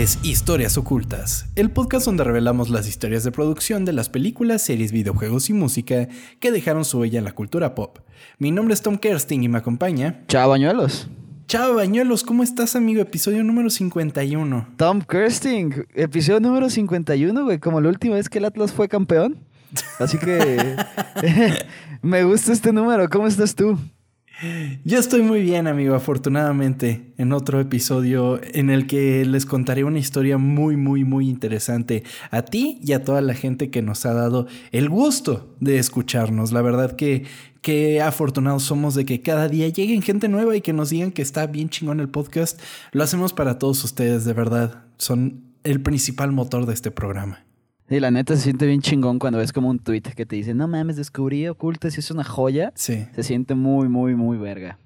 Es Historias Ocultas, el podcast donde revelamos las historias de producción de las películas, series, videojuegos y música que dejaron su huella en la cultura pop. Mi nombre es Tom Kersting y me acompaña. Chao, bañuelos. Chao, Bañuelos, ¿cómo estás, amigo? Episodio número 51. Tom Kersting, episodio número 51, güey, como la última vez que el Atlas fue campeón. Así que me gusta este número. ¿Cómo estás tú? Yo estoy muy bien, amigo, afortunadamente, en otro episodio en el que les contaré una historia muy, muy, muy interesante a ti y a toda la gente que nos ha dado el gusto de escucharnos. La verdad que, que afortunados somos de que cada día lleguen gente nueva y que nos digan que está bien chingón el podcast. Lo hacemos para todos ustedes, de verdad. Son el principal motor de este programa. Y la neta se siente bien chingón cuando ves como un tweet que te dice, no mames, descubrí Ocultas y es una joya. Sí. Se siente muy, muy, muy verga.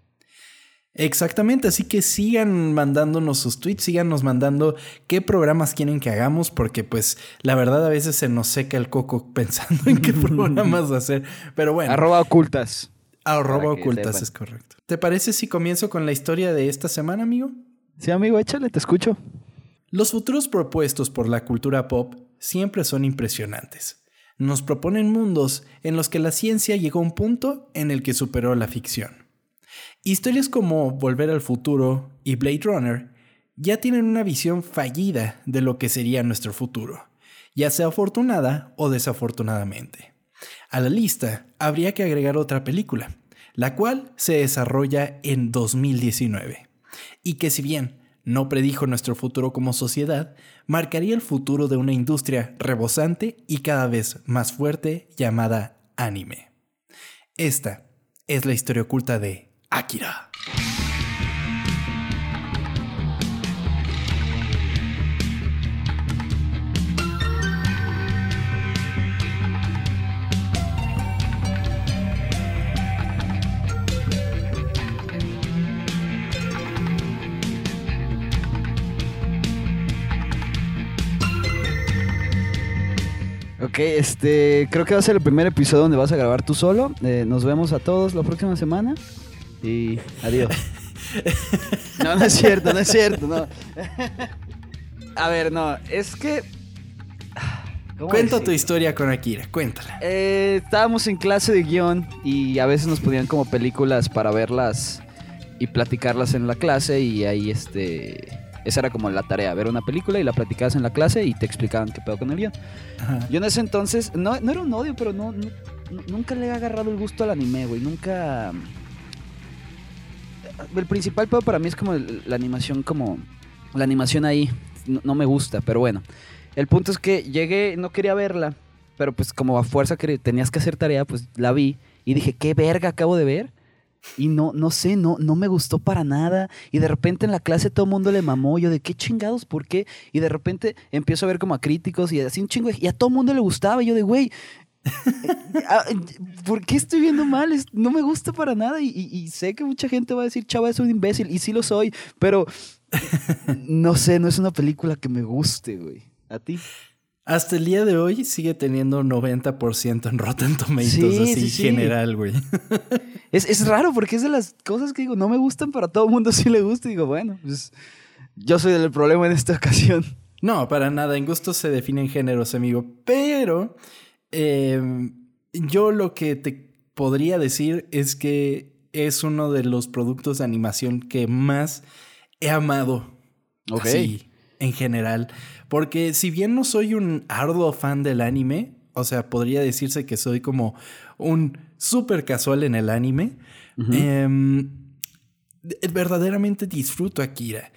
Exactamente, así que sigan mandándonos sus tweets, síganos mandando qué programas quieren que hagamos, porque pues la verdad a veces se nos seca el coco pensando en qué programas hacer. Pero bueno. Arroba ocultas. Arroba ocultas, es correcto. ¿Te parece si comienzo con la historia de esta semana, amigo? Sí, amigo, échale, te escucho. Los futuros propuestos por la cultura pop siempre son impresionantes. Nos proponen mundos en los que la ciencia llegó a un punto en el que superó la ficción. Historias como Volver al futuro y Blade Runner ya tienen una visión fallida de lo que sería nuestro futuro, ya sea afortunada o desafortunadamente. A la lista habría que agregar otra película, la cual se desarrolla en 2019, y que si bien no predijo nuestro futuro como sociedad, marcaría el futuro de una industria rebosante y cada vez más fuerte llamada anime. Esta es la historia oculta de Akira. Ok, este, creo que va a ser el primer episodio donde vas a grabar tú solo. Eh, nos vemos a todos la próxima semana y adiós. no, no es cierto, no es cierto, no. a ver, no, es que... ¿cómo Cuenta tu historia con Akira, cuéntala. Eh, estábamos en clase de guion y a veces nos ponían como películas para verlas y platicarlas en la clase y ahí este... Esa era como la tarea, ver una película y la platicabas en la clase y te explicaban qué pedo con el guion. Yo en ese entonces, no, no era un odio, pero no, no- no- nunca le he agarrado el gusto al anime, güey. Nunca... El principal pedo para mí es como el- la animación, como... La animación ahí no, no me gusta, pero bueno. El punto es que llegué, no quería verla, pero pues como a fuerza que tenías que hacer tarea, pues la vi y dije, ¿qué verga acabo de ver? Y no, no sé, no, no me gustó para nada. Y de repente en la clase todo el mundo le mamó. Yo de qué chingados, ¿por qué? Y de repente empiezo a ver como a críticos y así un chingo. de- Y a todo el mundo le gustaba. Y yo de, güey, ah, ¿por qué estoy viendo mal? No me gusta para nada. Y, y- y sé que mucha gente va a decir, chava, es un imbécil. Y sí lo soy. Pero no sé, no es una película que me guste, güey. ¿A ti? Hasta el día de hoy sigue teniendo 90% en Rotten Tomatoes, Sí, así sí, sí. general, güey. Es, es raro porque es de las cosas que digo, no me gustan, pero a todo el mundo sí le gusta. Y digo, bueno, pues yo soy el problema en esta ocasión. No, para nada. En gusto se definen géneros, amigo. Pero eh, yo lo que te podría decir es que es uno de los productos de animación que más he amado. Ok. Así, en general. Porque si bien no soy un arduo fan del anime, o sea, podría decirse que soy como un súper casual en el anime, em, de- verdaderamente disfruto Akira.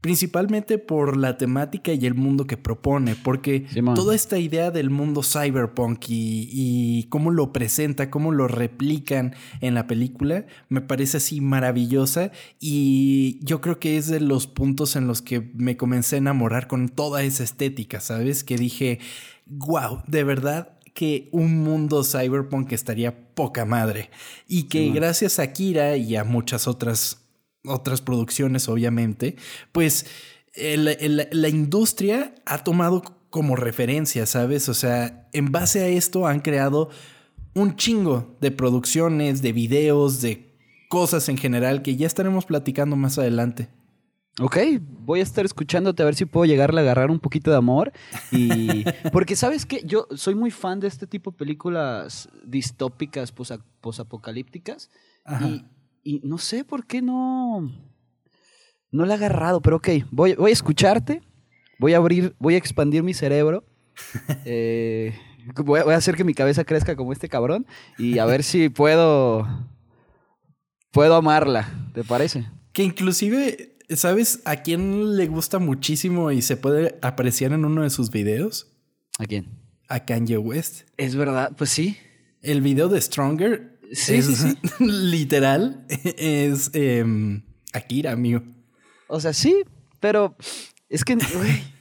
Principalmente por la temática y el mundo que propone, porque toda esta idea del mundo cyberpunk y, y cómo lo presenta, cómo lo replican en la película, me parece así maravillosa y yo creo que es de los puntos en los que me comencé a enamorar con toda esa estética, ¿sabes? Que dije, wow, de verdad que un mundo cyberpunk estaría poca madre y que gracias a Kira y a muchas otras otras producciones, obviamente, pues el- el- la industria ha tomado como referencia, ¿sabes? O sea, en base a esto han creado un chingo de producciones, de videos, de cosas en general que ya estaremos platicando más adelante. Ok, voy a estar escuchándote a ver si puedo llegarle a agarrar un poquito de amor. Y. Porque, ¿sabes qué? Yo soy muy fan de este tipo de películas distópicas, posa- posapocalípticas. Y, y no sé por qué no. No la he agarrado, pero ok, voy, voy a escucharte. Voy a abrir, voy a expandir mi cerebro. eh, voy, a, voy a hacer que mi cabeza crezca como este cabrón. Y a ver si puedo. Puedo amarla, ¿te parece? Que inclusive, ¿sabes a quién le gusta muchísimo y se puede apreciar en uno de sus videos? ¿A quién? A Kanye West. Es verdad, pues sí. El video de Stronger Sí, es sí, sí. literal, es em, Akira, amigo. O sea, sí, pero es que, güey.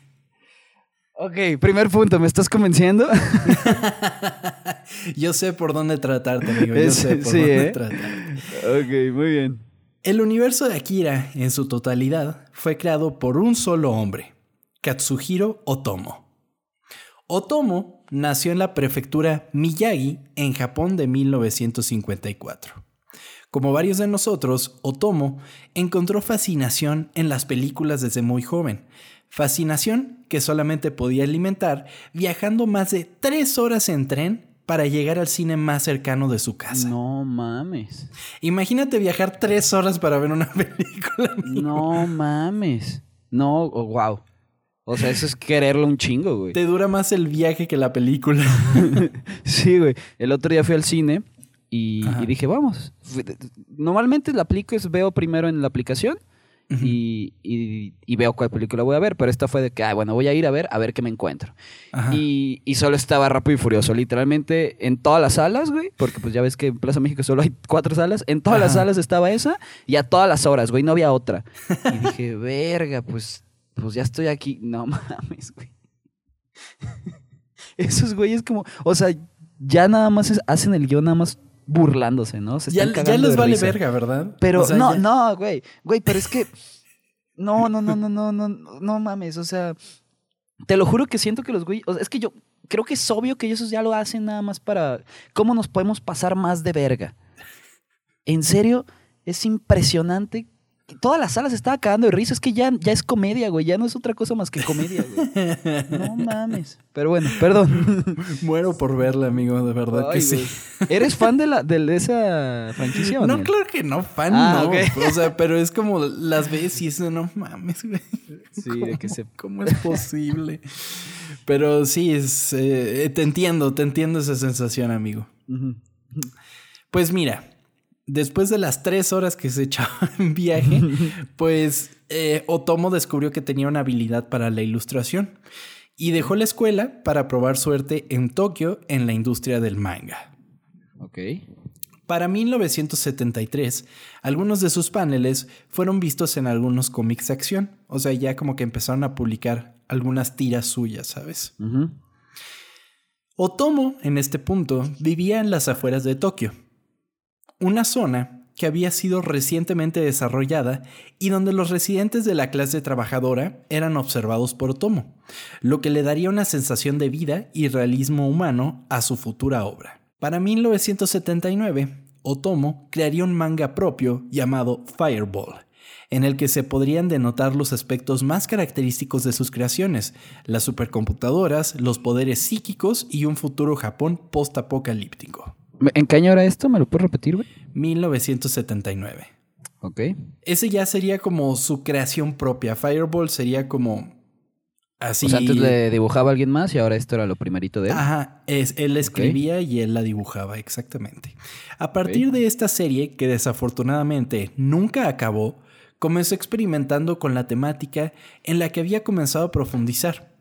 Ok, primer punto, ¿me estás convenciendo? Yo sé por dónde tratarte, amigo. Yo sé por sí, dónde ¿eh? tratarte. ok, muy bien. El universo de Akira, en su totalidad, fue creado por un solo hombre, Katsuhiro Otomo. Otomo nació en la prefectura Miyagi, en Japón, de 1954. Como varios de nosotros, Otomo encontró fascinación en las películas desde muy joven. Fascinación que solamente podía alimentar viajando más de tres horas en tren para llegar al cine más cercano de su casa. No mames. Imagínate viajar tres horas para ver una película. No mames. No, oh, wow. O sea, eso es quererlo un chingo, güey. Te dura más el viaje que la película. Sí, güey. El otro día fui al cine y, y dije, vamos. Normalmente la aplico es veo primero en la aplicación y, y- y veo cuál película voy a ver, pero esta fue de que, ah, bueno, voy a ir a ver, a ver qué me encuentro. Y, y solo estaba rápido y furioso, literalmente en todas las salas, güey, porque pues ya ves que en Plaza México solo hay cuatro salas, en todas las salas estaba esa y a todas las horas, güey, no había otra. Y dije, verga, pues, pues ya estoy aquí. No mames, güey. Esos güeyes como, o sea, ya nada más es- hacen el guion nada más burlándose, ¿no? Se ya, están ya cagando les de vale risa. verga, ¿verdad? Pero O sea, no, ya- no, güey, güey, pero es que no, no, no, no, no, no, no, mames, o sea, te lo juro que siento que los güeyes, o sea, es que yo creo que es obvio que ellos ya lo hacen nada más para cómo nos podemos pasar más de verga. En serio, es impresionante. Toda la sala se estaba cagando de risa, es que ya, ya es comedia, güey, ya no es otra cosa más que comedia, güey. No mames. Pero bueno, perdón. Muero por verla, amigo, de verdad que sí. ¿Eres fan de, la, de esa franquicia o No, no? claro que no, fan, Ah, no. O sea, pero es como las ves y es de, no mames, güey. Sí, ¿Cómo, de que se ¿Cómo es posible? pero sí, es, eh, te entiendo, te entiendo esa sensación, amigo. Pues mira, después de las tres horas que se echaba en viaje, pues eh, Otomo descubrió que tenía una habilidad para la ilustración y dejó la escuela para probar suerte en Tokio en la industria del manga. Ok. Para 1973, algunos de sus paneles fueron vistos en algunos cómics de acción, o sea, ya como que empezaron a publicar algunas tiras suyas, ¿sabes? Otomo, en este punto, vivía en las afueras de Tokio, una zona que había sido recientemente desarrollada y donde los residentes de la clase trabajadora eran observados por Otomo, lo que le daría una sensación de vida y realismo humano a su futura obra. Para 1979, Otomo crearía un manga propio llamado Fireball, en el que se podrían denotar los aspectos más característicos de sus creaciones, las supercomputadoras, los poderes psíquicos y un futuro Japón post-apocalíptico. ¿En qué año era esto? ¿Me lo puedes repetir, güey? 1979. Ok. Ese ya sería como su creación propia. Fireball sería como así. O sea, antes le dibujaba a alguien más y ahora esto era lo primerito de él. Ajá, es, él escribía y él la dibujaba, exactamente. A partir de esta serie, que desafortunadamente nunca acabó, comenzó experimentando con la temática en la que había comenzado a profundizar,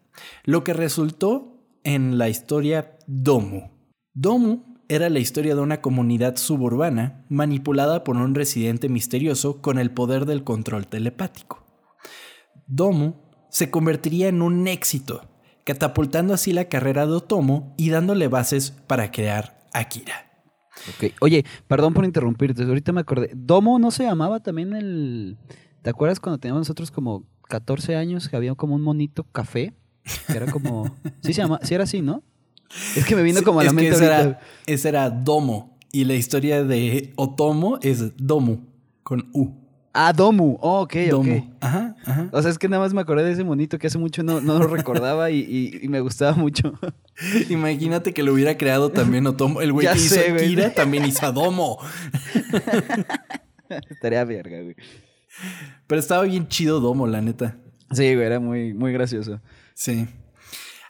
lo que resultó en la historia Domu. Domu era la historia de una comunidad suburbana manipulada por un residente misterioso con el poder del control telepático. Domu se convertiría en un éxito, catapultando así la carrera de Otomo y dándole bases para crear Akira. Ok. Oye, perdón por interrumpirte. Ahorita me acordé. ¿Domo no se llamaba también el. ¿Te acuerdas cuando teníamos nosotros como 14 años que había como un monito café? Que era como. Sí se llama, sí era así, ¿no? Es que me vino como a la es que mente ese era, ese era Domo y la historia de Otomo es Domu con U. Ah, Domu. Oh, ok, Domu. ok. Ajá, ajá. O sea, es que nada más me acordé de ese monito que hace mucho no, no lo recordaba y, y- y me gustaba mucho. Imagínate que lo hubiera creado también Otomo. El güey Ya que hizo sé, güey. Akira también hizo a Domo. Estaría verga, güey. Pero estaba bien chido Domo, la neta. Sí, güey, era muy, muy gracioso. Sí.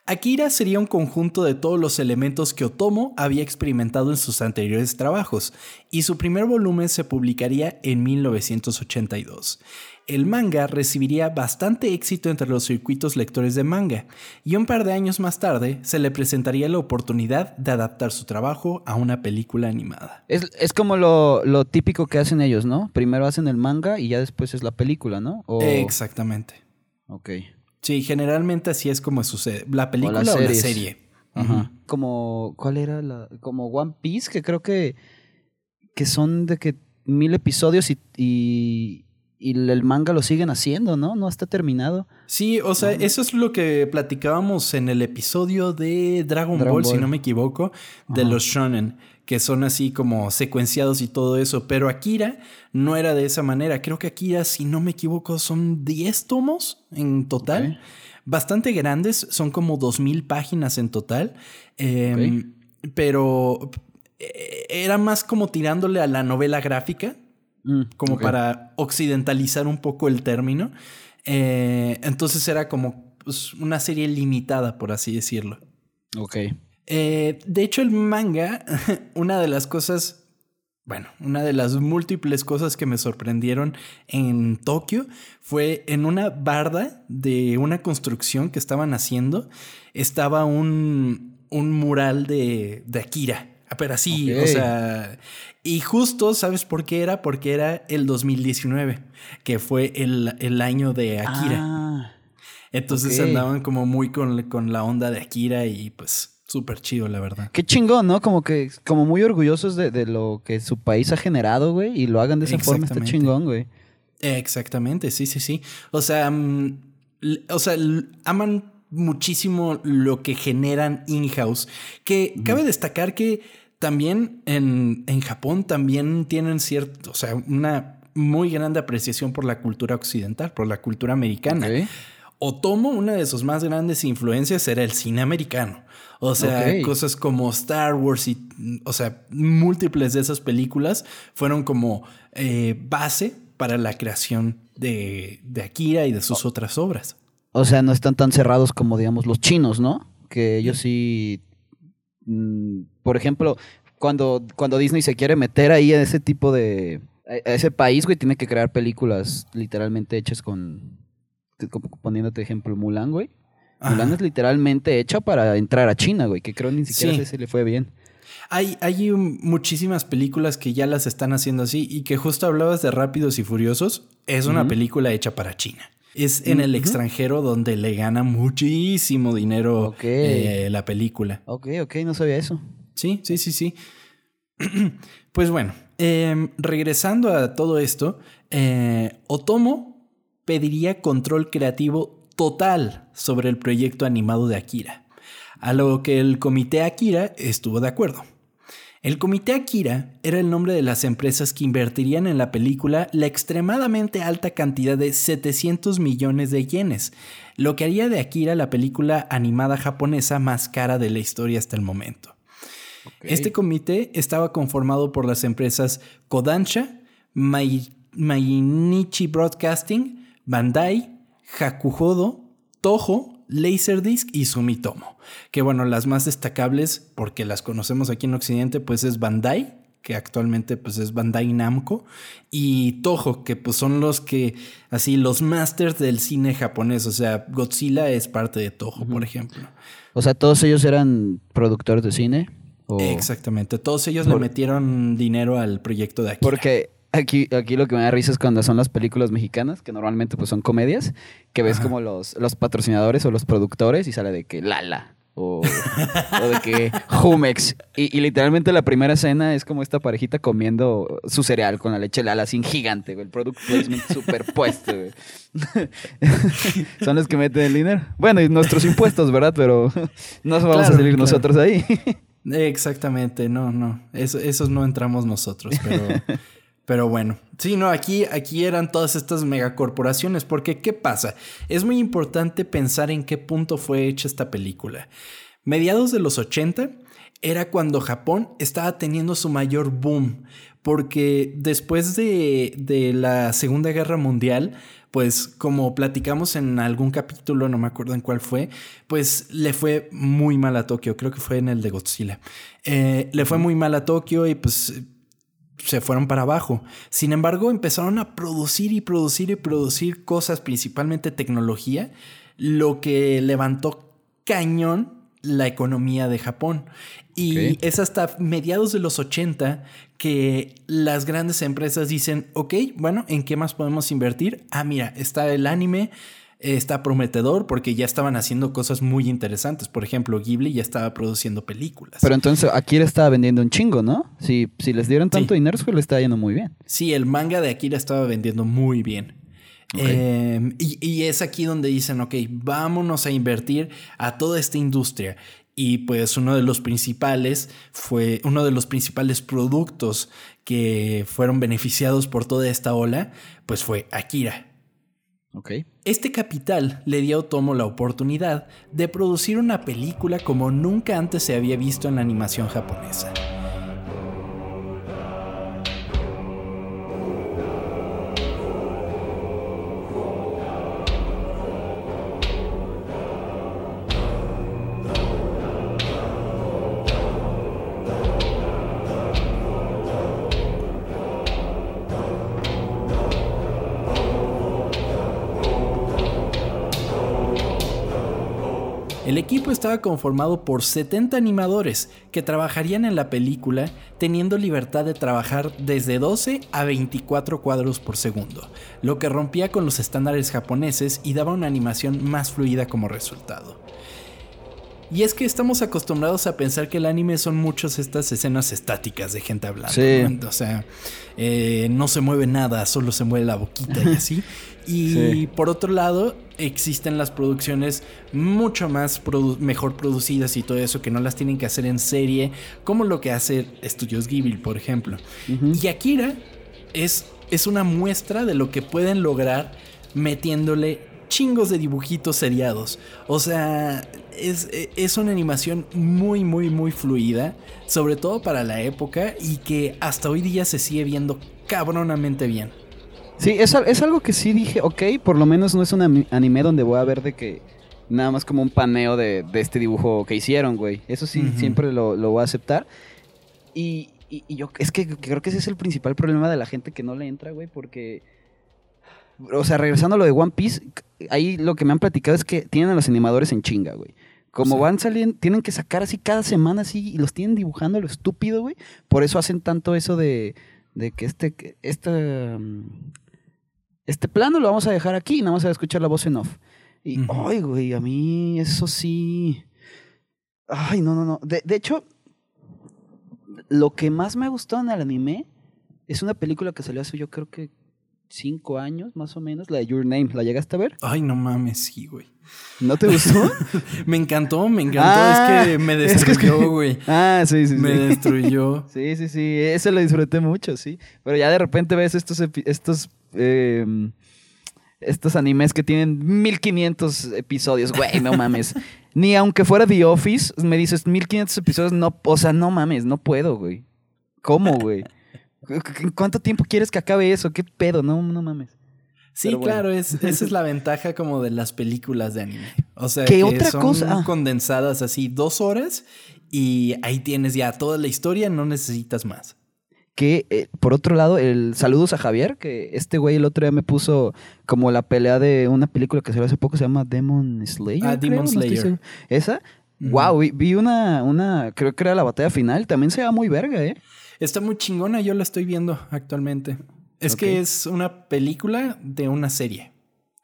Akira sería un conjunto de todos los elementos que Otomo había experimentado en sus anteriores trabajos, y su primer volumen se publicaría en 1982. El manga recibiría bastante éxito entre los circuitos lectores de manga, y un par de años más tarde se le presentaría la oportunidad de adaptar su trabajo a una película animada. Es, es como lo, lo típico que hacen ellos, ¿no? Primero hacen el manga y ya después es la película, ¿no? O- Exactamente. Ok. Sí, generalmente así es como sucede. La película o la, serie. Ajá. Como, ¿cuál era la? Como One Piece, que creo que, que son de que mil episodios y, y, y el manga lo siguen haciendo, ¿no? No está terminado. Sí, o sea, eso es lo que platicábamos en el episodio de Dragon, Dragon Ball, si no me equivoco, de Ajá. los shonen, que son así como secuenciados y todo eso. Pero Akira no era de esa manera. Creo que Akira, si no me equivoco, son 10 tomos en total. Bastante grandes, son como 2000 páginas en total. Eh, Pero eh, era más como tirándole a la novela gráfica Mm, como para occidentalizar un poco el término. Eh, entonces era como pues, una serie limitada, por así decirlo. Ok. Eh, de hecho, el manga, una de las cosas, bueno, una de las múltiples cosas que me sorprendieron en Tokio fue en una barda de una construcción que estaban haciendo, estaba un, un mural de, de Akira. Ah, Pero así, o sea, y justo, ¿sabes por qué era? Porque era el 2019, que fue el, el año de Akira. Ah, Entonces andaban como muy con, con la onda de Akira y pues súper chido, la verdad. qué chingón, ¿no? Como que, como muy orgullosos de, de lo que su país ha generado, güey, y lo hagan de esa forma, está chingón, güey. Exactamente, sí, sí, sí. O sea, mm, o sea, aman muchísimo lo que generan in-house. Que cabe destacar que también en, en Japón también tienen cierto, o sea, una muy grande apreciación por la cultura occidental, por la cultura americana. Ok. Otomo, una de sus más grandes influencias era el cine americano. O sea, cosas como Star Wars y, o sea, múltiples de esas películas fueron como eh, base para la creación de, de Akira y de sus otras obras. O sea, no están tan cerrados como, digamos, los chinos, ¿no? Que ellos sí. mm, por ejemplo, cuando, cuando Disney se quiere meter ahí a ese tipo de. a ese país, güey, tiene que crear películas literalmente hechas con. Poniéndote ejemplo, Mulan, güey. Mulan es literalmente hecha para entrar a China, güey, que creo ni siquiera Sí. si le fue bien. Hay, hay muchísimas películas que ya las están haciendo así y que justo hablabas de Rápidos y Furiosos. Es una película hecha para China. Es en el extranjero donde le gana muchísimo dinero eh, la película. Ok, ok, no sabía eso. Sí, sí, sí, sí. pues bueno, em, regresando a todo esto, eh, Otomo pediría control creativo total sobre el proyecto animado de Akira, a lo que el comité Akira estuvo de acuerdo. El comité Akira era el nombre de las empresas que invertirían en la película la extremadamente alta cantidad de 700 millones de yenes, lo que haría de Akira la película animada japonesa más cara de la historia hasta el momento. Este comité estaba conformado por las empresas Kodansha, Mai- Mainichi Broadcasting, Bandai, Hakuhodo, Toho, Laserdisc y Sumitomo. Que bueno, las más destacables, porque las conocemos aquí en Occidente, pues es Bandai, que actualmente pues es Bandai Namco, y Toho, que pues son los que, así, los masters del cine japonés. O sea, Godzilla es parte de Toho, por ejemplo. O sea, todos ellos eran productores de cine. o- Exactamente. Todos ellos Por- le metieron dinero al proyecto de Akira. Porque aquí, aquí lo que me da risa es cuando son las películas mexicanas, que normalmente pues son comedias, que ves como los, los patrocinadores o los productores y sale de que Lala o, o de que Jumex. Y, y literalmente la primera escena es como esta parejita comiendo su cereal con la leche Lala en gigante, güey. El product placement superpuesto, güey. son los que meten el dinero. Bueno, y nuestros impuestos, ¿verdad? Pero no vamos a salir claro. nosotros ahí. Exactamente, no, no. Eso, esos no entramos nosotros, pero, Pero bueno, sí, no, aquí, aquí eran todas estas megacorporaciones, porque ¿qué pasa? Es muy importante pensar en qué punto fue hecha esta película. Mediados de los 80 era cuando Japón estaba teniendo su mayor boom, porque después de, de la Segunda Guerra Mundial, pues como platicamos en algún capítulo, no me acuerdo en cuál fue, pues le fue muy mal a Tokio, creo que fue en el de Godzilla. Eh, le fue muy mal a Tokio y pues se fueron para abajo. Sin embargo, empezaron a producir y producir y producir cosas, principalmente tecnología, lo que levantó cañón la economía de Japón. Y es hasta mediados de los 80 que las grandes empresas dicen, ok, bueno, ¿en qué más podemos invertir? Ah, mira, está el anime, está prometedor porque ya estaban haciendo cosas muy interesantes. Por ejemplo, Ghibli ya estaba produciendo películas. Pero entonces Akira estaba vendiendo un chingo, ¿no? Si, si les dieron tanto dinero, es que le estaba yendo muy bien. Sí, el manga de Akira estaba vendiendo muy bien. Em, y, y, es aquí donde dicen, ok, vámonos a invertir a toda esta industria. Y pues uno de los principales fue uno de los principales productos que fueron beneficiados por toda esta ola, pues fue Akira. Este capital le dio a Otomo la oportunidad de producir una película como nunca antes se había visto en la animación japonesa. Estaba conformado por 70 animadores que trabajarían en la película teniendo libertad de trabajar desde 12 a 24 cuadros por segundo, lo que rompía con los estándares japoneses y daba una animación más fluida como resultado. Y es que estamos acostumbrados a pensar que el anime son muchas estas escenas estáticas de gente hablando. O sea, eh, no se mueve nada, solo se mueve la boquita y así. Y por otro lado, existen las producciones mucho más mejor producidas y todo eso que no las tienen que hacer en serie, como lo que hace Estudios Ghibli, por ejemplo. Y Akira es, es una muestra de lo que pueden lograr metiéndole chingos de dibujitos seriados. O sea, es, es, una animación muy, muy, muy fluida, sobre todo para la época y que hasta hoy día se sigue viendo cabronamente bien. Sí, es, es algo que sí dije, ok, por lo menos no es un anime donde voy a ver de que nada más como un paneo de, este dibujo que hicieron, güey. Eso sí, siempre lo, voy a aceptar. Y, yo es que creo que ese es el principal problema de la gente que no le entra, güey, porque... O sea, regresando a lo de One Piece, ahí lo que me han platicado es que tienen a los animadores en chinga, güey. Como van saliendo, tienen que sacar así cada semana así y los tienen dibujando lo estúpido, güey. Por eso hacen tanto eso de, de que este, este, este plano lo vamos a dejar aquí y nada más a escuchar la voz en off. Y, ay, güey, a mí eso sí. Ay, no, no, no. De, de, hecho, lo que más me gustó en el anime es una película que salió hace yo creo que cinco años, más o menos, la de Your Name. ¿La llegaste a ver? Ay, no mames, sí, güey. ¿No te gustó? me encantó, me encantó. es que ah, me destruyó, güey. Ah, sí, sí, sí. Me destruyó. sí, sí, sí. Ese lo disfruté mucho, sí. Pero ya de repente ves estos, estos Em, estos animes que tienen 1500 episodios, güey, no mames. Ni aunque fuera The Office, me dices 1500 episodios, no, o sea, no mames, no puedo, güey. ¿Cómo, güey? ¿Cuánto tiempo quieres que acabe eso? ¿Qué pedo? No, no mames. Sí, claro, es, esa es la ventaja como de las películas de anime. O sea, que otra son cosa? condensadas así dos horas y ahí tienes ya toda la historia, no necesitas más que eh, por otro lado, el saludos a Javier, que este güey el otro día me puso como la pelea de una película que salió hace poco, se llama Demon Slayer. Ah, Demon Slayer. Esa. Wow, vi, una, una, creo que era la batalla final, también se ve muy verga, ¿eh? Está muy chingona, yo la estoy viendo actualmente. Es que es una película de una serie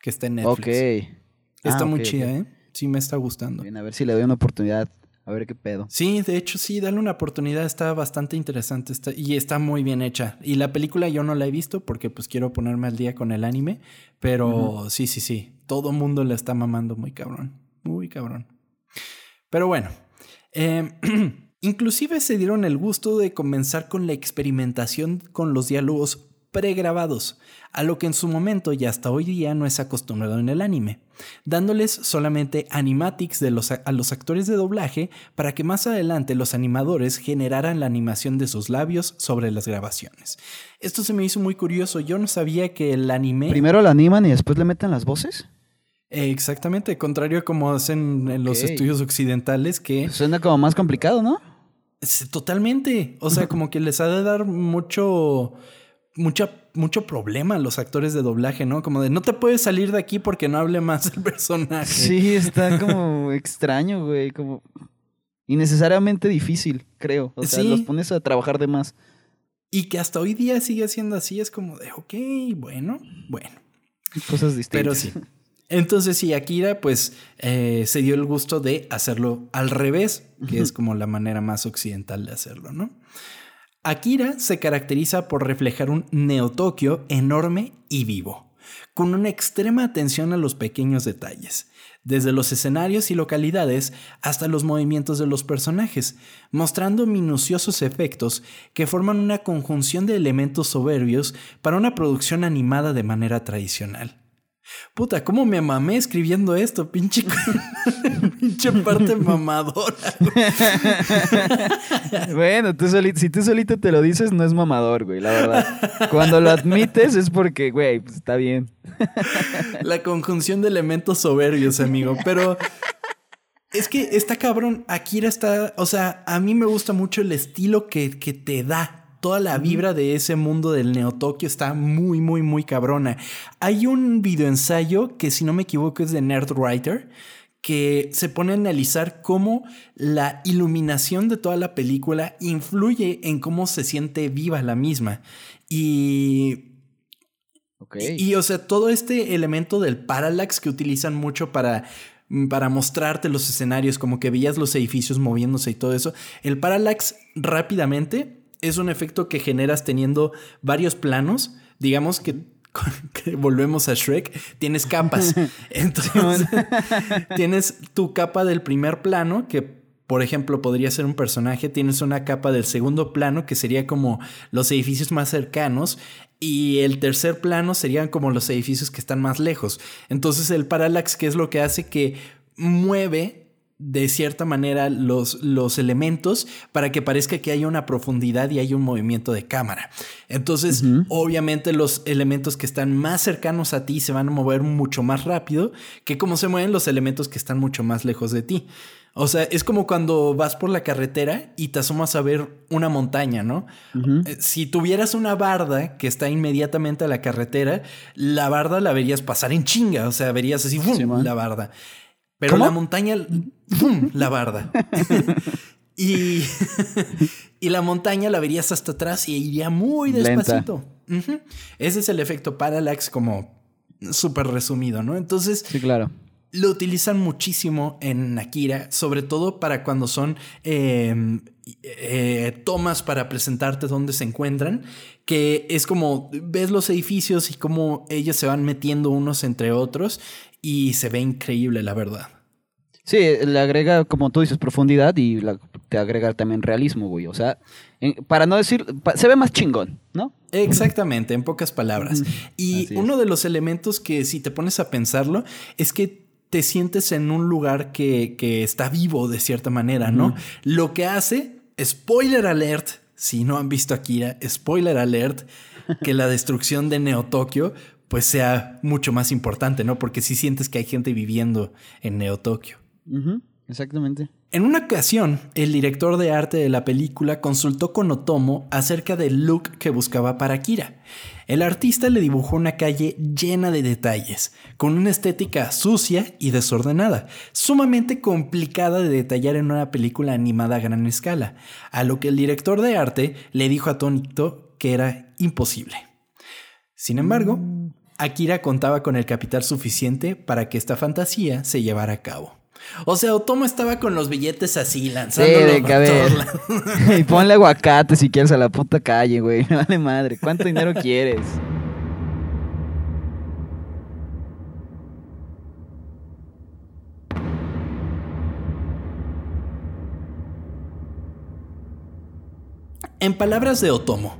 que está en Netflix. Ok. Está ah, muy chida, ¿eh? Sí, me está gustando. Bien, a ver si le doy una oportunidad. A ver qué pedo. Sí, de hecho sí, dale una oportunidad, está bastante interesante está, y está muy bien hecha. Y la película yo no la he visto porque pues quiero ponerme al día con el anime, pero sí, sí, sí, todo mundo le está mamando muy cabrón, muy cabrón. Pero bueno, em, inclusive se dieron el gusto de comenzar con la experimentación con los diálogos pregrabados, a lo que en su momento y hasta hoy día no es acostumbrado en el anime, dándoles solamente animatics de los, a los actores de doblaje para que más adelante los animadores generaran la animación de sus labios sobre las grabaciones. Esto se me hizo muy curioso, yo no sabía que el anime... Primero lo animan y después le meten las voces. exactamente, contrario a como hacen en los estudios occidentales que... Suena como más complicado, ¿no? Totalmente. O sea, como que les ha de dar mucho mucha, mucho problema los actores de doblaje, ¿no? Como de no te puedes salir de aquí porque no hable más el personaje. Sí, está como extraño, güey, como innecesariamente difícil, creo. O sea, los pones a trabajar de más. Y que hasta hoy día sigue siendo así, es como de, ok, bueno, bueno. Cosas distintas. Pero sí. Entonces sí, Akira pues eh, se dio el gusto de hacerlo al revés, que es como la manera más occidental de hacerlo, ¿no? Akira se caracteriza por reflejar un Neo-Tokio enorme y vivo, con una extrema atención a los pequeños detalles, desde los escenarios y localidades hasta los movimientos de los personajes, mostrando minuciosos efectos que forman una conjunción de elementos soberbios para una producción animada de manera tradicional. Puta, ¿cómo me mamé escribiendo esto? Pinche, pinche parte mamadora. bueno, tú si tú solito te lo dices, no es mamador, güey, la verdad. Cuando lo admites es porque, güey, pues está bien. la conjunción de elementos soberbios, amigo. Pero es que está cabrón. Akira está. O sea, a mí me gusta mucho el estilo que, que te da toda la vibra de ese mundo del Neo-Tokio está muy, muy, muy cabrona. Hay un videoensayo que, si no me equivoco, es de Nerdwriter que se pone a analizar cómo la iluminación de toda la película influye en cómo se siente viva la misma. Y Y, o sea, todo este elemento del parallax que utilizan mucho para, para mostrarte los escenarios, como que veías los edificios moviéndose y todo eso, el parallax rápidamente es un efecto que generas teniendo varios planos. Digamos que, volvemos a Shrek, tienes capas. Entonces, tienes tu capa del primer plano, que por ejemplo podría ser un personaje, tienes una capa del segundo plano, que sería como los edificios más cercanos, y el tercer plano serían como los edificios que están más lejos. Entonces el parallax, ¿qué es lo que hace que mueve de cierta manera los, los, elementos para que parezca que hay una profundidad y hay un movimiento de cámara. Entonces, obviamente los elementos que están más cercanos a ti se van a mover mucho más rápido que como se mueven los elementos que están mucho más lejos de ti. O sea, es como cuando vas por la carretera y te asomas a ver una montaña, ¿no? Eh, si tuvieras una barda que está inmediatamente a la carretera, la barda la verías pasar en chinga, o sea, verías así, la barda. Pero la montaña, la barda. y, y la montaña la verías hasta atrás y iría muy despacito. Ese es el efecto parallax como súper resumido, ¿no? Entonces, sí, claro. Lo utilizan muchísimo en Akira, sobre todo para cuando son em, eh, tomas para presentarte dónde se encuentran, que es como ves los edificios y cómo ellos se van metiendo unos entre otros y se ve increíble, la verdad. Sí, le agrega, como tú dices, profundidad y te agrega también realismo, güey. O sea, para no decir, se ve más chingón, ¿no? Exactamente, en pocas palabras. Y uno de los elementos que si te pones a pensarlo es que te sientes en un lugar que, está vivo de cierta manera, ¿no? Lo que hace, spoiler alert, si no han visto Akira, spoiler alert, que la destrucción de Neo Tokio pues sea mucho más importante, ¿no? Porque si sientes que hay gente viviendo en Neo Tokio. Exactamente. En una ocasión, el director de arte de la película consultó con Otomo acerca del look que buscaba para Kira. El artista le dibujó una calle llena de detalles, con una estética sucia y desordenada, sumamente complicada de detallar en una película animada a gran escala, a lo que el director de arte le dijo atónito que era imposible. Sin embargo, mm. Akira contaba con el capital suficiente para que esta fantasía se llevara a cabo. O sea, Otomo estaba con los billetes así, lanzándolo sí, Y ponle aguacate si quieres a la puta calle, güey. Vale madre. ¿Cuánto dinero quieres? En palabras de Otomo,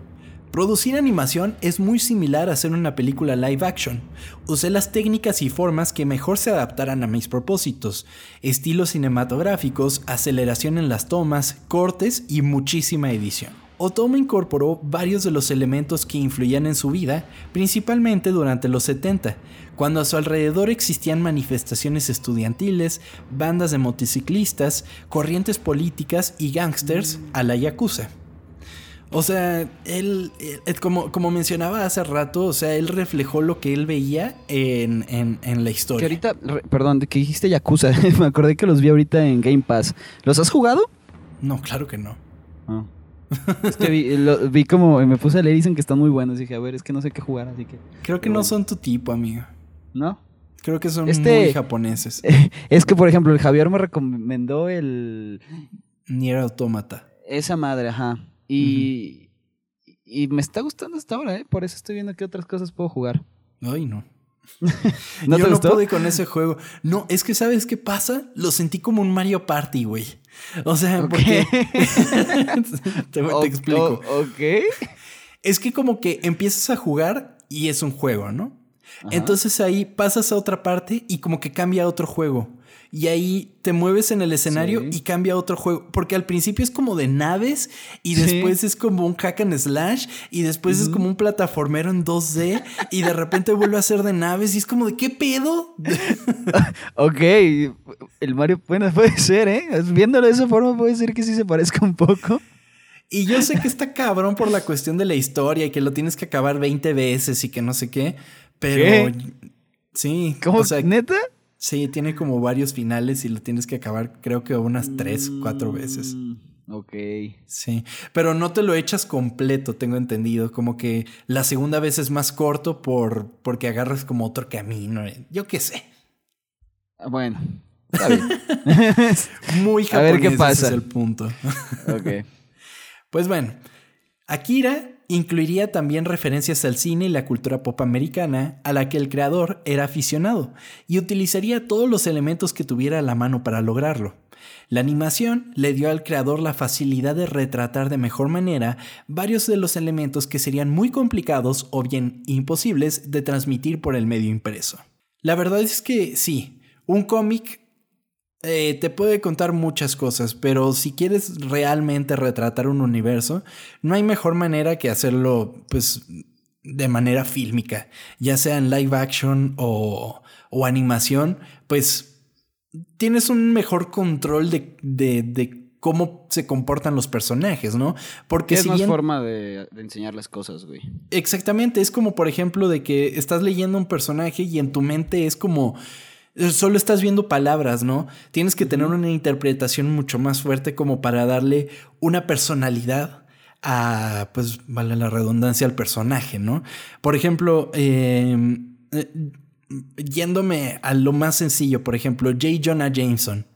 Producir animación es muy similar a hacer una película live action. Usé las técnicas y formas que mejor se adaptaran a mis propósitos, estilos cinematográficos, aceleración en las tomas, cortes y muchísima edición. Otomo incorporó varios de los elementos que influían en su vida, principalmente durante los 70, cuando a su alrededor existían manifestaciones estudiantiles, bandas de motociclistas, corrientes políticas y gángsters a la Yakuza. O sea, él, eh, como, como mencionaba hace rato, o sea, él reflejó lo que él veía en, la historia. Que ahorita, perdón, que dijiste Yakuza, me acordé que los vi ahorita en Game Pass. ¿Los has jugado? No, claro que no. Ah. es que vi, como, me puse a leer y dicen que están muy buenos. Dije, a ver, es que no sé qué jugar, así que... Creo que no son tu tipo, amigo. ¿No? Creo que son este muy japoneses. Es que, por ejemplo, el Javier me recomendó el... Nier Automata. Esa madre, ajá. Y, y me está gustando hasta ahora, ¿eh? Por eso estoy viendo qué otras cosas puedo jugar. Ay, no. ¿No Yo no pude con ese juego. No, es que ¿sabes qué pasa? Lo sentí como un Mario Party, güey. O sea, porque... te, te explico. ok. Es que como que empiezas a jugar y es un juego, ¿no? Entonces ahí pasas a otra parte y como que cambia a otro juego y ahí te mueves en el escenario y cambia a otro juego. Porque al principio es como de naves y después es como un hack and slash y después es como un plataformero en 2D y de repente vuelve a ser de naves y es como de ¿qué pedo? ok, el Mario, bueno, puede ser, ¿eh? Viéndolo de esa forma puede ser que sí se parezca un poco. Y yo sé que está cabrón por la cuestión de la historia y que lo tienes que acabar 20 veces y que no sé qué, pero... Sí. ¿Cómo? O sea, ¿Neta? Sí, tiene como varios finales y lo tienes que acabar creo que unas tres, cuatro veces. Mm, ok. Sí, pero no te lo echas completo, tengo entendido. Como que la segunda vez es más corto por, porque agarras como otro camino. Eh, yo qué sé. Ah, bueno, está bien. Muy japonés, A ver qué pasa. Ese es el punto. ok. Pues bueno, Akira incluiría también referencias al cine y la cultura pop americana a la que el creador era aficionado y utilizaría todos los elementos que tuviera a la mano para lograrlo. La animación le dio al creador la facilidad de retratar de mejor manera varios de los elementos que serían muy complicados o bien imposibles de transmitir por el medio impreso. La verdad es que sí, un cómic eh, te puede contar muchas cosas, pero si quieres realmente retratar un universo, no hay mejor manera que hacerlo, pues, de manera fílmica, ya sea en live action o, o animación, pues tienes un mejor control de, de, cómo se comportan los personajes, ¿no? Porque es si forma de, de, enseñarles cosas, güey. Exactamente, es como por ejemplo de que estás leyendo un personaje y en tu mente es como Solo estás viendo palabras, ¿no? Tienes que tener una interpretación mucho más fuerte como para darle una personalidad a, pues, vale la redundancia, al personaje, ¿no? Por ejemplo, em, eh, yéndome a lo más sencillo, por ejemplo, J. Jonah Jameson.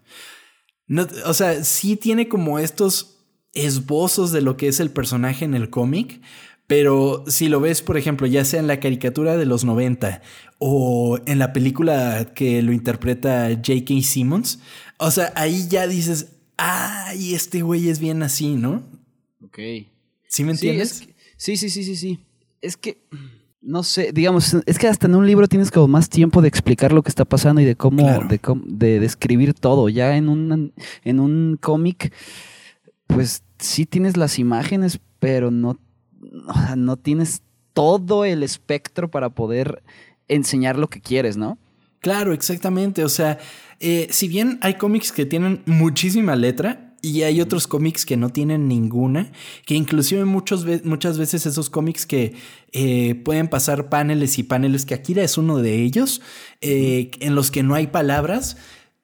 o sea, sí tiene como estos esbozos de lo que es el personaje en el cómic, pero si lo ves, por ejemplo, ya sea en la caricatura de los 90 o en la película que lo interpreta J.K. Simmons, o sea, ahí ya dices, ay, este güey es bien así, ¿no? Ok. ¿Sí me entiendes? Sí, sí, sí, sí, sí. Es que, no sé, digamos, es que hasta en un libro tienes como más tiempo de explicar lo que está pasando y de cómo, de, de describir todo. Ya en un, en un cómic, pues sí tienes las imágenes, pero no no tienes todo el espectro para poder enseñar lo que quieres, ¿no? Claro, exactamente. O sea, eh, si bien hay cómics que tienen muchísima letra, y hay otros cómics que no tienen ninguna, que inclusive muchos muchas veces esos cómics que eh, pueden pasar paneles y paneles, que Akira es uno de ellos, eh, en los que no hay palabras,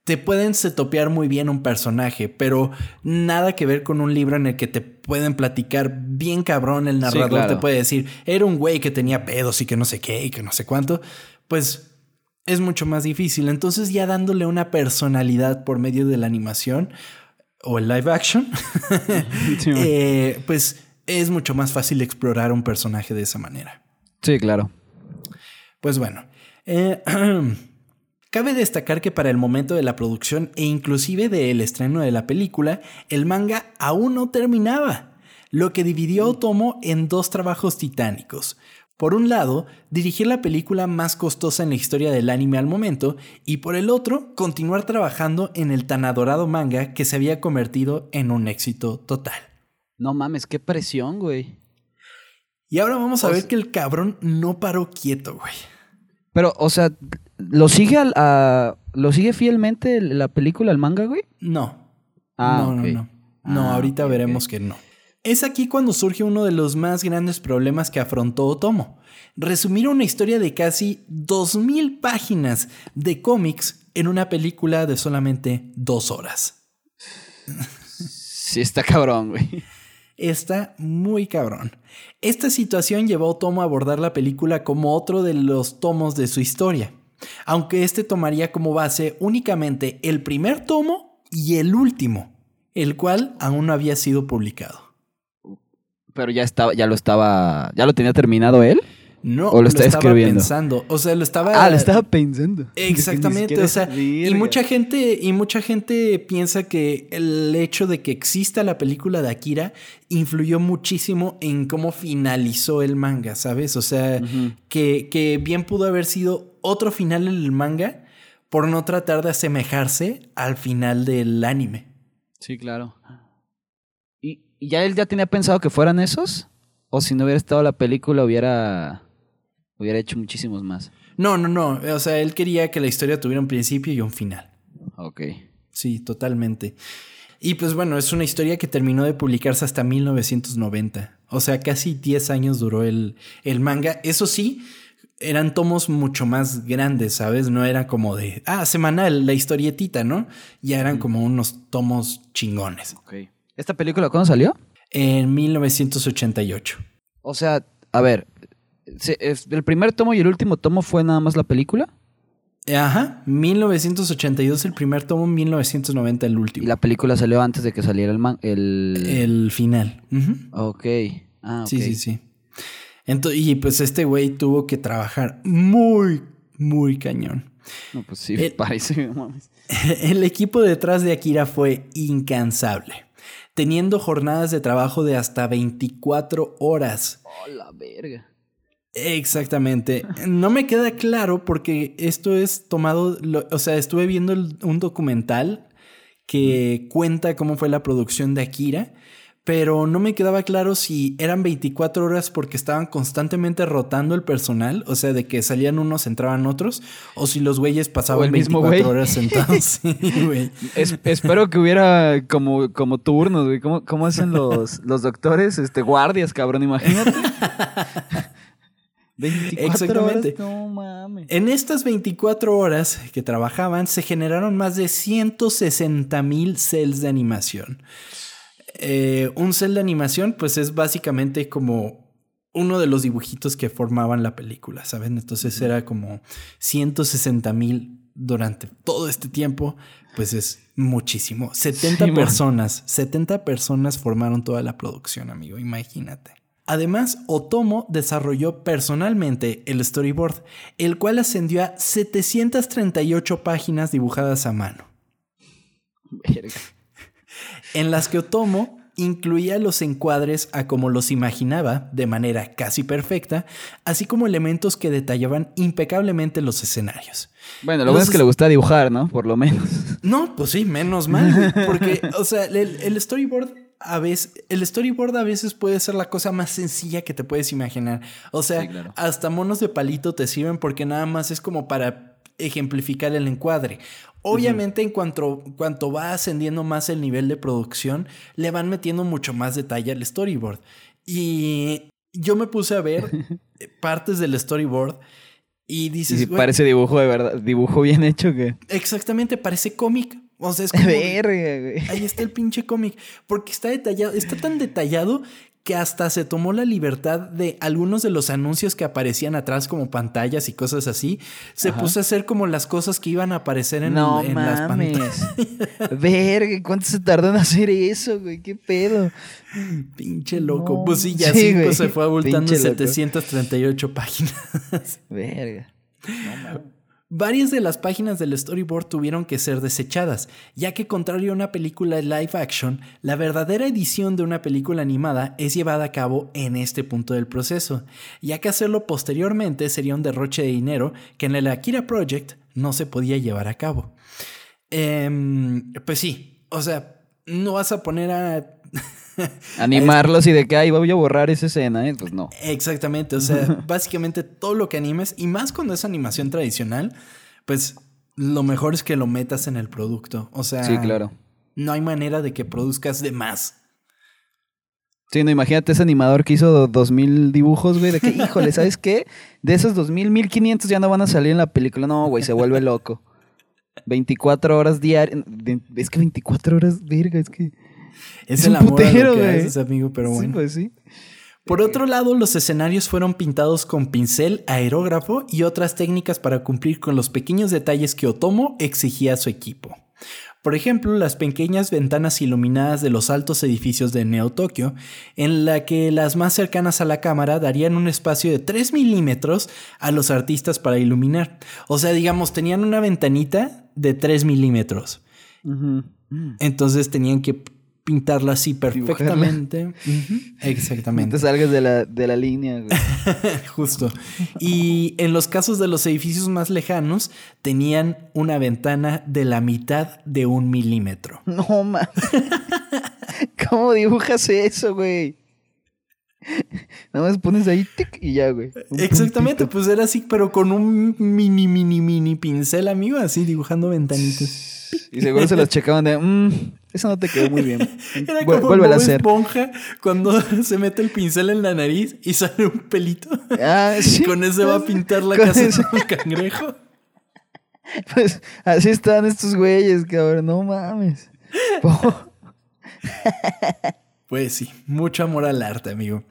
te pueden setopear muy bien un personaje, pero nada que ver con un libro en el que te pueden platicar bien cabrón. El narrador te puede decir, era un güey que tenía pedos y que no sé qué y que no sé cuánto. Pues es mucho más difícil. Entonces, ya dándole una personalidad por medio de la animación o el live action, eh, pues es mucho más fácil explorar un personaje de esa manera. Sí, claro. Pues bueno. Eh, Cabe destacar que para el momento de la producción e inclusive del estreno de la película, el manga aún no terminaba. lo que dividió a Otomo en dos trabajos titánicos. Por un lado, dirigir la película más costosa en la historia del anime al momento, y por el otro, continuar trabajando en el tan adorado manga que se había convertido en un éxito total. No mames, qué presión, güey. Y ahora vamos a ver que el cabrón no paró quieto, güey. Pero, o sea, ¿lo sigue al, a, ¿lo sigue fielmente la película, el manga, güey? No. Ah, no, no, no. No, Ah, ahorita veremos que no. Es aquí cuando surge uno de los más grandes problemas que afrontó Otomo. Resumir una historia de casi 2.000 páginas de cómics en una película de solamente dos horas. Sí, está cabrón, güey. Está muy cabrón. Esta situación llevó a Otomo a abordar la película como otro de los tomos de su historia, aunque este tomaría como base únicamente el primer tomo y el último, el cual aún no había sido publicado. Pero ya estaba, ya lo estaba, ya lo tenía terminado él. No, ¿O lo está estaba escribiendo? pensando. O sea, lo estaba. Ah, lo estaba pensando. Exactamente, o sea, y mucha gente y mucha gente piensa que el hecho de que exista la película de Akira influyó muchísimo en cómo finalizó el manga, ¿sabes? O sea, que, que bien pudo haber sido otro final en el manga por no tratar de asemejarse al final del anime. Sí, claro. ¿Y, y ya él ya tenía pensado que fueran esos? ¿O si no hubiera estado la película hubiera, hubiera hecho muchísimos más? No, no, no, o sea, él quería que la historia tuviera un principio y un final. Ok. Sí, totalmente. Y pues bueno, es una historia que terminó de publicarse hasta 1990. O sea, casi 10 años duró el, el manga. Eso sí, eran tomos mucho más grandes, ¿sabes? No era como de, ah, semanal, la historietita, ¿no? Ya eran como unos tomos chingones. Ok. ¿Esta película cuándo salió? En 1988. O sea, a ver, se- es- ¿el primer tomo y el último tomo fue nada más la película? Ajá, 1982 el primer tomo, 1990 el Y último. la película salió antes de que saliera el man el... El final. Ujú. Ok. Ah, ok. Sí, sí, sí. Ento- y pues este güey tuvo que trabajar muy, muy cañón. No, pues sí, El- parece. mames. El equipo detrás de Akira fue incansable, teniendo jornadas de trabajo de hasta 24 horas. Oh, la verga. Exactamente. No me queda claro porque esto es tomado, lo- o sea, estuve viendo el- un documental que cuenta cómo fue la producción de Akira, pero no me quedaba claro si eran 24 horas porque estaban constantemente rotando el personal, o sea, de que salían unos, entraban otros, o si los güeyes pasaban el mismo 24 güey. horas sentados. Sí, güey. Es- espero que hubiera como, como turnos, güey. ¿Cómo, cómo hacen los, los doctores? Este, guardias, cabrón, imagínate. 24 Exactamente. horas, no mames. En estas 24 horas que trabajaban, se generaron más de 160 mil cells de animación. Eh, un cel de animación, pues es básicamente como uno de los dibujitos que formaban la película, ¿saben? Entonces era como 160 mil durante todo este tiempo, pues es muchísimo. 70 Sí, man. personas, 70 personas formaron toda la producción, amigo, imagínate. Además, Otomo desarrolló personalmente el storyboard, el cual ascendió a 738 páginas dibujadas a mano, Verga. en las que Otomo incluía los encuadres a como los imaginaba de manera casi perfecta, así como elementos que detallaban impecablemente los escenarios. Bueno, lo bueno es que le gusta dibujar, ¿no? Por lo menos. No, pues sí, menos mal, güey, porque, o sea, el, el storyboard a veces, el storyboard a veces puede ser la cosa más sencilla que te puedes imaginar. O sea, Sí, claro. hasta monos de palito te sirven porque nada más es como para ejemplificar el encuadre. Obviamente, en cuanto, cuanto va ascendiendo más el nivel de producción, le van metiendo mucho más detalle al storyboard. Y yo me puse a ver partes del storyboard y Y dices, si "Güey, parece dibujo de verdad, dibujo bien hecho que. exactamente, parece cómic. O sea, es como... Verga, güey. Ahí está el pinche cómic. Porque está detallado, está tan detallado que hasta se tomó la libertad de algunos de los anuncios que aparecían atrás como pantallas y cosas así. Se Ajá. puso a hacer como las cosas que iban a aparecer en, no en las mames. pantallas. Verga, ¿cuánto se tardó en hacer eso, güey? ¿Qué pedo? Pinche loco. No. Pues sí, ya Sí, güey. pues se fue abultando Pinche loco. 738 páginas. Verga. No mames. Varias de las páginas del storyboard tuvieron que ser desechadas, ya que contrario a una película live action, la verdadera edición de una película animada es llevada a cabo en este punto del proceso, ya que hacerlo posteriormente sería un derroche de dinero que en el Akira Project no se podía llevar a cabo. Em, pues sí, o sea, no vas a poner a Animarlos y de que, ay, voy a borrar esa escena, ¿eh? pues no. Exactamente, o sea, básicamente todo lo que animes, y más cuando es animación tradicional, pues lo mejor es que lo metas en el producto. O sea, sí, claro. No hay manera de que produzcas de más. Sí, no, imagínate ese animador que hizo dos mil dibujos, güey, de que, híjole, ¿sabes qué? De esos dos mil, mil quinientos ya no van a salir en la película. No, güey, se vuelve loco. 24 horas diarias. Es que 24 horas, verga, es que. Es, el amor que amigo, pero bueno. pues sí. Por otro lado, los escenarios fueron pintados con pincel, aerógrafo y otras técnicas para cumplir con los pequeños detalles que Otomo exigía a su equipo. Por ejemplo, las pequeñas ventanas iluminadas de los altos edificios de Neo Tokio, en la que las más cercanas a la cámara darían un espacio de 3 milímetros a los artistas para iluminar. O sea, digamos, tenían una ventanita de 3 milímetros. Entonces tenían que pintarla así perfectamente. Exactamente. No te salgas de la, de la línea. Justo. Y en los casos de los edificios más lejanos, tenían una ventana de la mitad de un milímetro. No, man. ¿Cómo dibujas eso, güey? Nada más pones ahí tic y ya, güey. Exactamente, pues era así, pero con un mini, mini, mini pincel, amigo, así dibujando ventanitas. Y seguro se los checaban de, mmm, eso no te quedó muy bien. Era como Vuelve a hacer. esponja cuando se mete el pincel en la nariz y sale un pelito. Ah, sí. Con ese va a pintar la casa de un cangrejo. Pues así están estos güeyes, cabrón. No mames. pues sí, mucho amor al arte, amigo.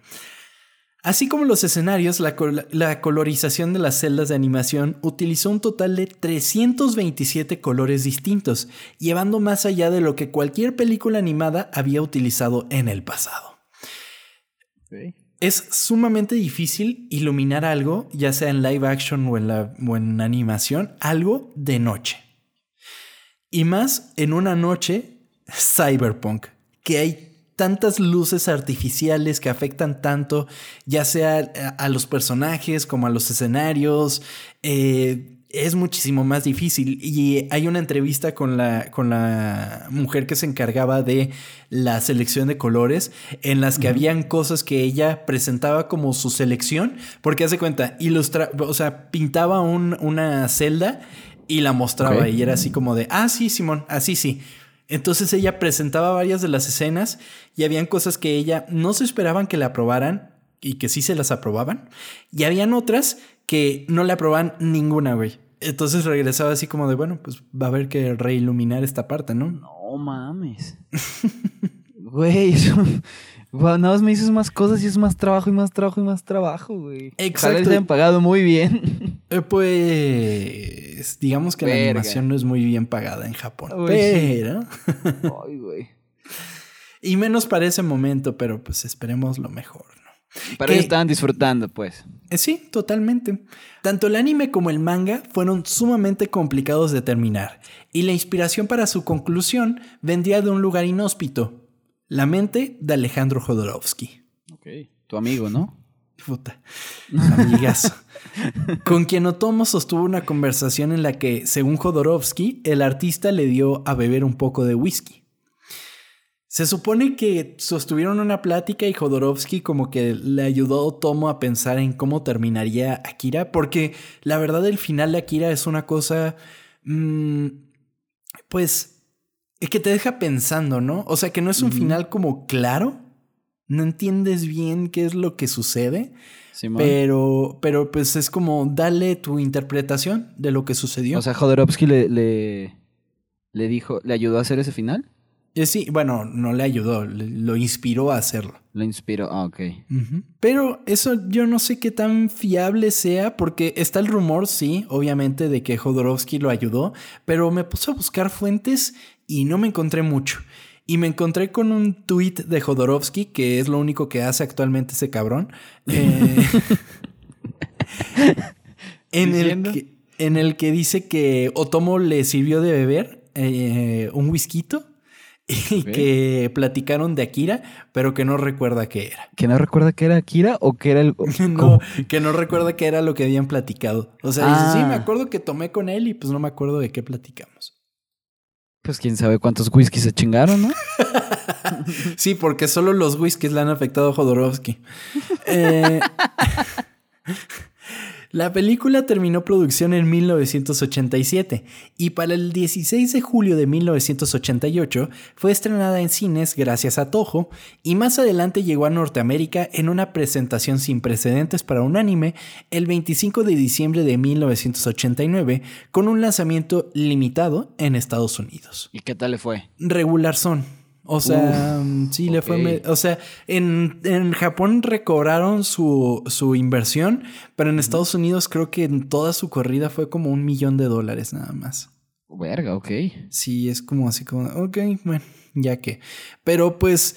Así como los escenarios, la, colorización de las celdas de animación utilizó un total de 327 colores distintos, llevando más allá de lo que cualquier película animada había utilizado en el pasado. Es sumamente difícil iluminar algo, ya sea en live action o en, o en animación, algo de noche. Y más en una noche cyberpunk, que hay tantas luces artificiales que afectan tanto, ya sea a, los personajes como a los escenarios. Eh, es muchísimo más difícil. Y hay una entrevista con la, con la mujer que se encargaba de la selección de colores, en las que habían cosas que ella presentaba como su selección, porque hace cuenta, ilustra, o sea, pintaba una celda y la mostraba y era así como de, ah, sí, Simón, así sí. Entonces ella presentaba varias de las escenas y habían cosas que ella no se esperaban que le aprobaran y que sí se las aprobaban. Y habían otras que no le aprobaban ninguna, güey. Entonces regresaba así como de, bueno, pues va a haber que reiluminar esta parte, ¿no? No mames. Güey, Wow, nada más me dices más cosas y es más trabajo y más trabajo y más trabajo, güey. Exacto. les han pagado muy bien. Eh, pues, digamos que la animación no es muy bien pagada en Japón. pero. Ay, güey. Y menos para ese momento, pero pues esperemos lo mejor, ¿no? Pero ellos estaban disfrutando, pues. Eh, sí, totalmente. Tanto el anime como el manga fueron sumamente complicados de terminar, y la inspiración para su conclusión vendría de un lugar inhóspito, la mente de Alejandro Jodorowsky. Ok. Tu amigo, ¿no? Puta. Amigas. con quien Otomo sostuvo una conversación en la que, según Jodorowsky, el artista le dio a beber un poco de whisky. Se supone que sostuvieron una plática y Jodorowsky como que le ayudó a Otomo a pensar en cómo terminaría Akira, porque la verdad el final de Akira es una cosa, mm, pues es que te deja pensando, ¿no? O sea, que no es un final como claro. No entiendes bien qué es lo que sucede. pero, pero pues es como dale tu interpretación de lo que sucedió. O sea, Jodorowsky le, le, le dijo, ¿le ayudó a hacer ese final? Eh, sí, bueno, no le ayudó, lo inspiró a hacerlo. Lo inspiró, ah, ok. Pero eso yo no sé qué tan fiable sea, porque está el rumor, sí, obviamente, de que Jodorowsky lo ayudó, pero me puse a buscar fuentes y no me encontré mucho. Y me encontré con un tweet de Jodorowsky, que es lo único que hace actualmente ese cabrón. Eh, en el que en el que dice que Otomo le sirvió de beber eh, un whisky y que platicaron de Akira, pero que no recuerda qué era. ¿Que no recuerda qué era Akira o qué era el... no, que no recuerda qué era lo que habían platicado. O sea, dice, sí, me Ah. acuerdo que tomé con él y pues no me acuerdo de qué platicamos. Pues quién sabe cuántos whiskies se chingaron, ¿no? Sí, porque solo los whiskies le han afectado a Jodorowsky. Eh, la película terminó producción en 1987 y para el 16 de julio de 1988 fue estrenada en cines gracias a Toho y más adelante llegó a Norteamérica en una presentación sin precedentes para un anime el 25 de diciembre de 1989 con un lanzamiento limitado en Estados Unidos ¿Y qué tal le fue? regular son. O sea, mm, sí, le fue. O sea, en, en Japón recobraron su, su inversión, pero en Estados Unidos creo que en toda su corrida fue como un millón de dólares nada más. Verga, ok. Sí, es como así como, ok, bueno, ya que. Pero pues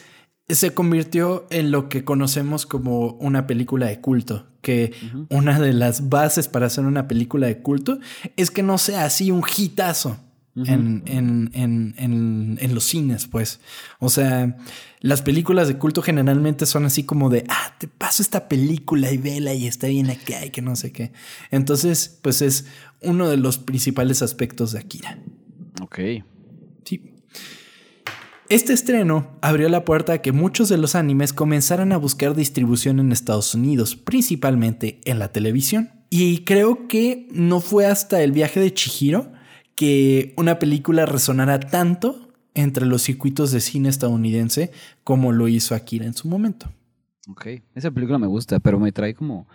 se convirtió en lo que conocemos como una película de culto. Que una de las bases para hacer una película de culto es que no sea así un hitazo. En, en, en, en, en los cines, pues. O sea, las películas de culto generalmente son así como de, ah, te paso esta película y vela y está bien acá y que no sé qué. Entonces, pues es uno de los principales aspectos de Akira. Ok. Sí. Este estreno abrió la puerta a que muchos de los animes comenzaran a buscar distribución en Estados Unidos, principalmente en la televisión. Y creo que no fue hasta el viaje de Chihiro que una película resonara tanto entre los circuitos de cine estadounidense como lo hizo Akira en su momento. Ok. Esa película me gusta, pero me trae como.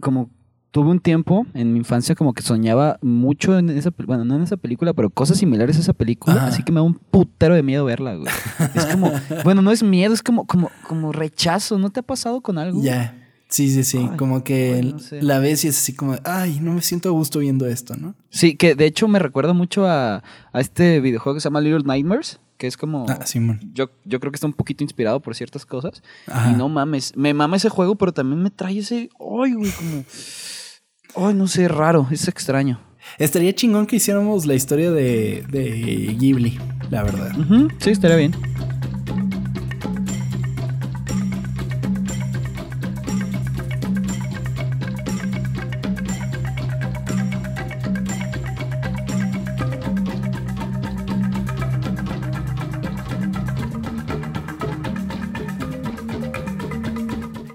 Como. Tuve un tiempo en mi infancia como que soñaba mucho en esa bueno, no en esa película, pero cosas similares a esa película, Ajá. así que me da un putero de miedo verla, güey. Es como, bueno, no es miedo, es como, como, como rechazo. ¿No te ha pasado con algo? Ya. Sí, sí, sí. Ay, como que ay, no sé. la ves y es así como, ay, no me siento a gusto viendo esto, ¿no? Sí, que de hecho me recuerda mucho a, a este videojuego que se llama Little Nightmares, que es como... Ah, Simón. Yo, yo creo que está un poquito inspirado por ciertas cosas. Ajá. Y no mames, me mama ese juego, pero también me trae ese... Ay, güey, como... Ay, no sé, raro, es extraño. Estaría chingón que hiciéramos la historia de, de Ghibli, la verdad. Sí, estaría bien.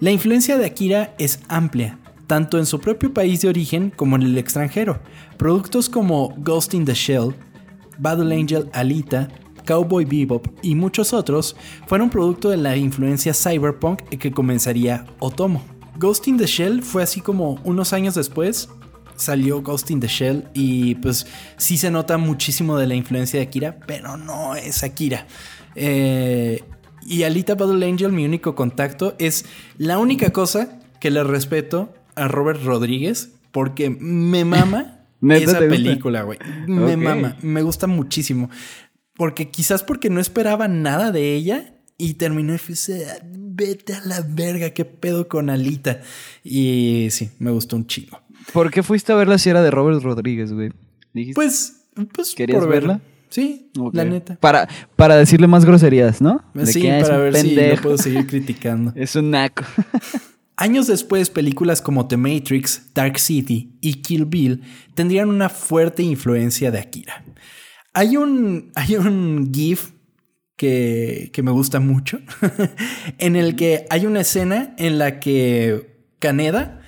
La influencia de Akira es amplia, tanto en su propio país de origen como en el extranjero. Productos como Ghost in the Shell, Battle Angel Alita, Cowboy Bebop y muchos otros fueron producto de la influencia cyberpunk que comenzaría Otomo. Ghost in the Shell fue así como unos años después salió Ghost in the Shell y pues sí se nota muchísimo de la influencia de Akira, pero no es Akira. Eh, y Alita Battle Angel, mi único contacto, es la única cosa que le respeto a Robert Rodríguez porque me mama ¿Neta esa película, güey. Me mama, me gusta muchísimo. Porque quizás porque no esperaba nada de ella y terminó y fue, "Ah, vete a la verga, qué pedo con Alita. Y sí, me gustó un chingo. ¿Por qué fuiste a verla si era de Robert Rodríguez, güey? Pues, pues ¿Querías por verla. verla? Sí, la neta. Para, para decirle más groserías, ¿no? De Sí, que es para ver si lo puedo seguir criticando. Es un naco. Años después, películas como The Matrix, Dark City y Kill Bill tendrían una fuerte influencia de Akira. Hay un, hay un GIF que, que me gusta mucho, en el que hay una escena en la que Kaneda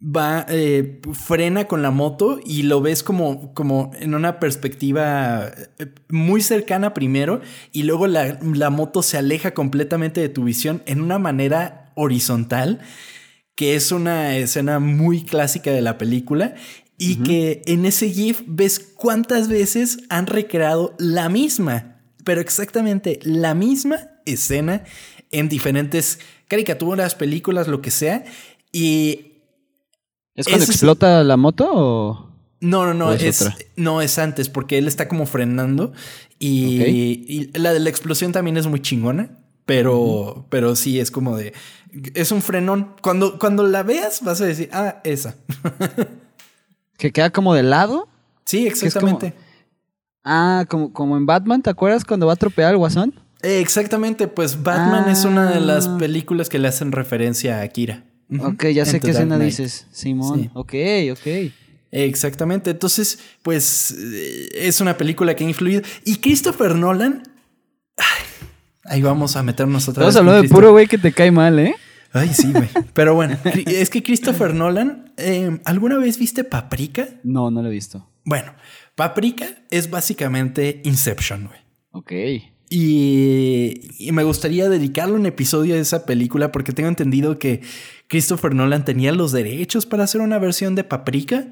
va, eh, frena con la moto y lo ves como, como en una perspectiva eh, muy cercana primero y luego la, la moto se aleja completamente de tu visión en una manera horizontal, que es una escena muy clásica de la película y que en ese GIF ves cuántas veces han recreado la misma, pero exactamente la misma escena en diferentes caricaturas, películas, lo que sea. Y ¿Es cuando es- explota la moto o...? no, no, no, ¿O es no es antes, porque él está como frenando. Y, Ok. y la de la explosión también es muy chingona. Pero, pero sí es como de. Es un frenón. Cuando, cuando la veas, vas a decir, ah, esa. Que queda como de lado. Sí, como- exactamente. Ah, como, como en Batman, ¿te acuerdas cuando va a atropellar al guasón? Eh, exactamente, pues Batman es una de las Ah. películas que le hacen referencia a Akira. Ok, ya sé qué escena dices. Simón. Sí. Ok, ok. Exactamente, entonces, pues eh, es una película que ha influido. Y Christopher Nolan. ay, ahí vamos a meternos otra Estamos vez. hablando de puro güey que te cae mal, ¿eh? Ay, sí, güey. Pero bueno, es que Christopher Nolan, eh, ¿alguna vez viste Paprika? No, no lo he visto. Bueno, Paprika es básicamente Inception, güey. Ok. Y, y me gustaría dedicarle un episodio a esa película porque tengo entendido que Christopher Nolan tenía los derechos para hacer una versión de Paprika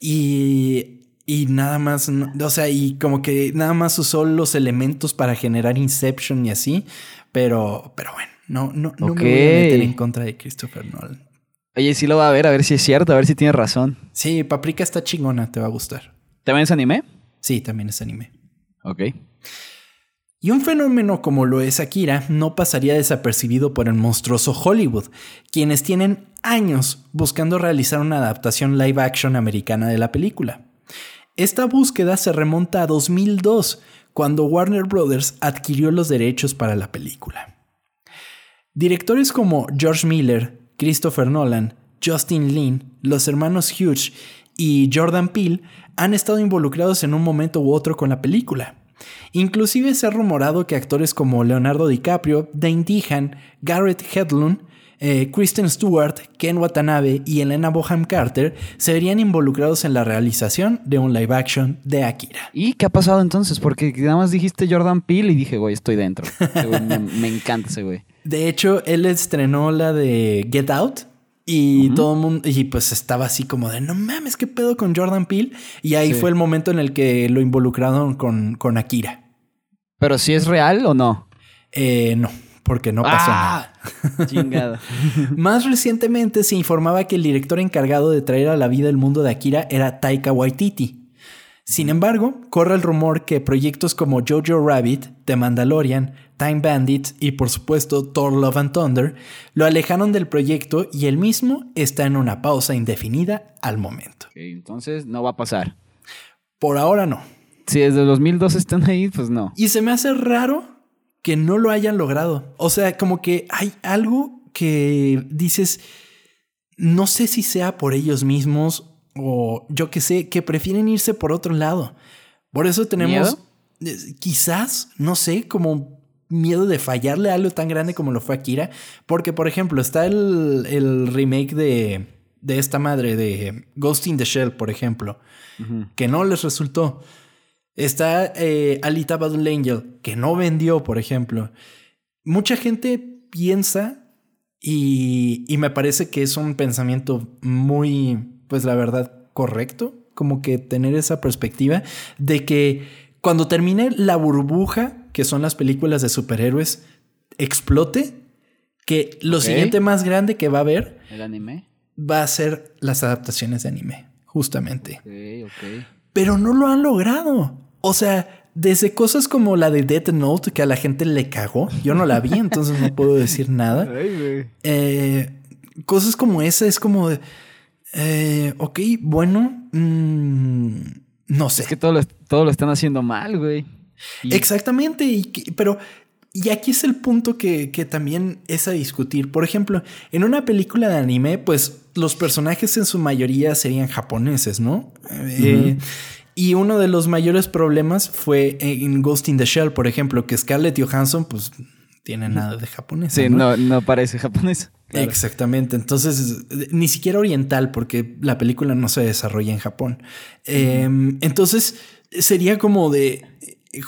y, y nada más, o sea, y como que nada más usó los elementos para generar Inception y así, pero, pero bueno, no, no, no me voy a meter en contra de Christopher Nolan. Oye, sí lo va a ver, a ver si es cierto, a ver si tiene razón. Sí, Paprika está chingona, te va a gustar. ¿También es anime? Sí, también es anime. Ok. Y un fenómeno como lo es Akira no pasaría desapercibido por el monstruoso Hollywood, quienes tienen años buscando realizar una adaptación live action americana de la película. Esta búsqueda se remonta a 2002, cuando Warner Bros. adquirió los derechos para la película. Directores como George Miller, Christopher Nolan, Justin Lin, los hermanos Hughes y Jordan Peele han estado involucrados en un momento u otro con la película. Inclusive se ha rumorado que actores como Leonardo DiCaprio, Dane Dehan, Garrett Hedlund, eh, Kristen Stewart, Ken Watanabe y Elena Boham Carter se verían involucrados en la realización de un live action de Akira. ¿Y qué ha pasado entonces? Porque nada más dijiste Jordan Peele y dije, güey, estoy dentro. Ese güey me, me encanta ese güey. De hecho, él estrenó la de Get Out y todo el mundo, y pues estaba así como de no mames, qué pedo con Jordan Peele. Y ahí Sí. fue el momento en el que lo involucraron con, con Akira. ¿Pero si es real o no? Eh, no, porque no pasó Ah, nada. Chingado. Más recientemente se informaba que el director encargado de traer a la vida el mundo de Akira era Taika Waititi. Sin embargo, corre el rumor que proyectos como Jojo Rabbit, The Mandalorian, Time Bandit y por supuesto Thor Love and Thunder lo alejaron del proyecto y él mismo está en una pausa indefinida al momento. Entonces no va a pasar. Por ahora no. Si desde 2002 están ahí, pues no. Y se me hace raro que no lo hayan logrado. O sea, como que hay algo que dices, no sé si sea por ellos mismos o yo que sé, que prefieren irse por otro lado. Por eso tenemos, eh, quizás, no sé, como miedo de fallarle a algo tan grande como lo fue Akira. Porque, por ejemplo, está el, el remake de, de esta madre, de Ghost in the Shell, por ejemplo que no les resultó. Está eh, Alita Battle Angel, que no vendió, por ejemplo. Mucha gente piensa, y, y me parece que es un pensamiento muy, pues la verdad, correcto, como que tener esa perspectiva de que cuando termine la burbuja, que son las películas de superhéroes, explote, que lo siguiente más grande que va a haber ¿El anime? va a ser las adaptaciones de anime, justamente Ok, ok. pero no lo han logrado. O sea, desde cosas como la de Death Note, que a la gente le cagó, yo no la vi, entonces no puedo decir nada. Eh, cosas como esa es como de, eh, ok, bueno, mm, no sé. Es que todo lo, todo lo están haciendo mal, güey. Y- Exactamente, y pero y aquí es el punto que, que también es a discutir. Por ejemplo, en una película de anime, pues los personajes en su mayoría serían japoneses, ¿no? Eh, y uno de los mayores problemas fue en Ghost in the Shell, por ejemplo, que Scarlett Johansson, pues, tiene nada de japonés. Sí, no, no parece japonés. Claro. Exactamente. Entonces, ni siquiera oriental, porque la película no se desarrolla en Japón. Eh, entonces, sería como de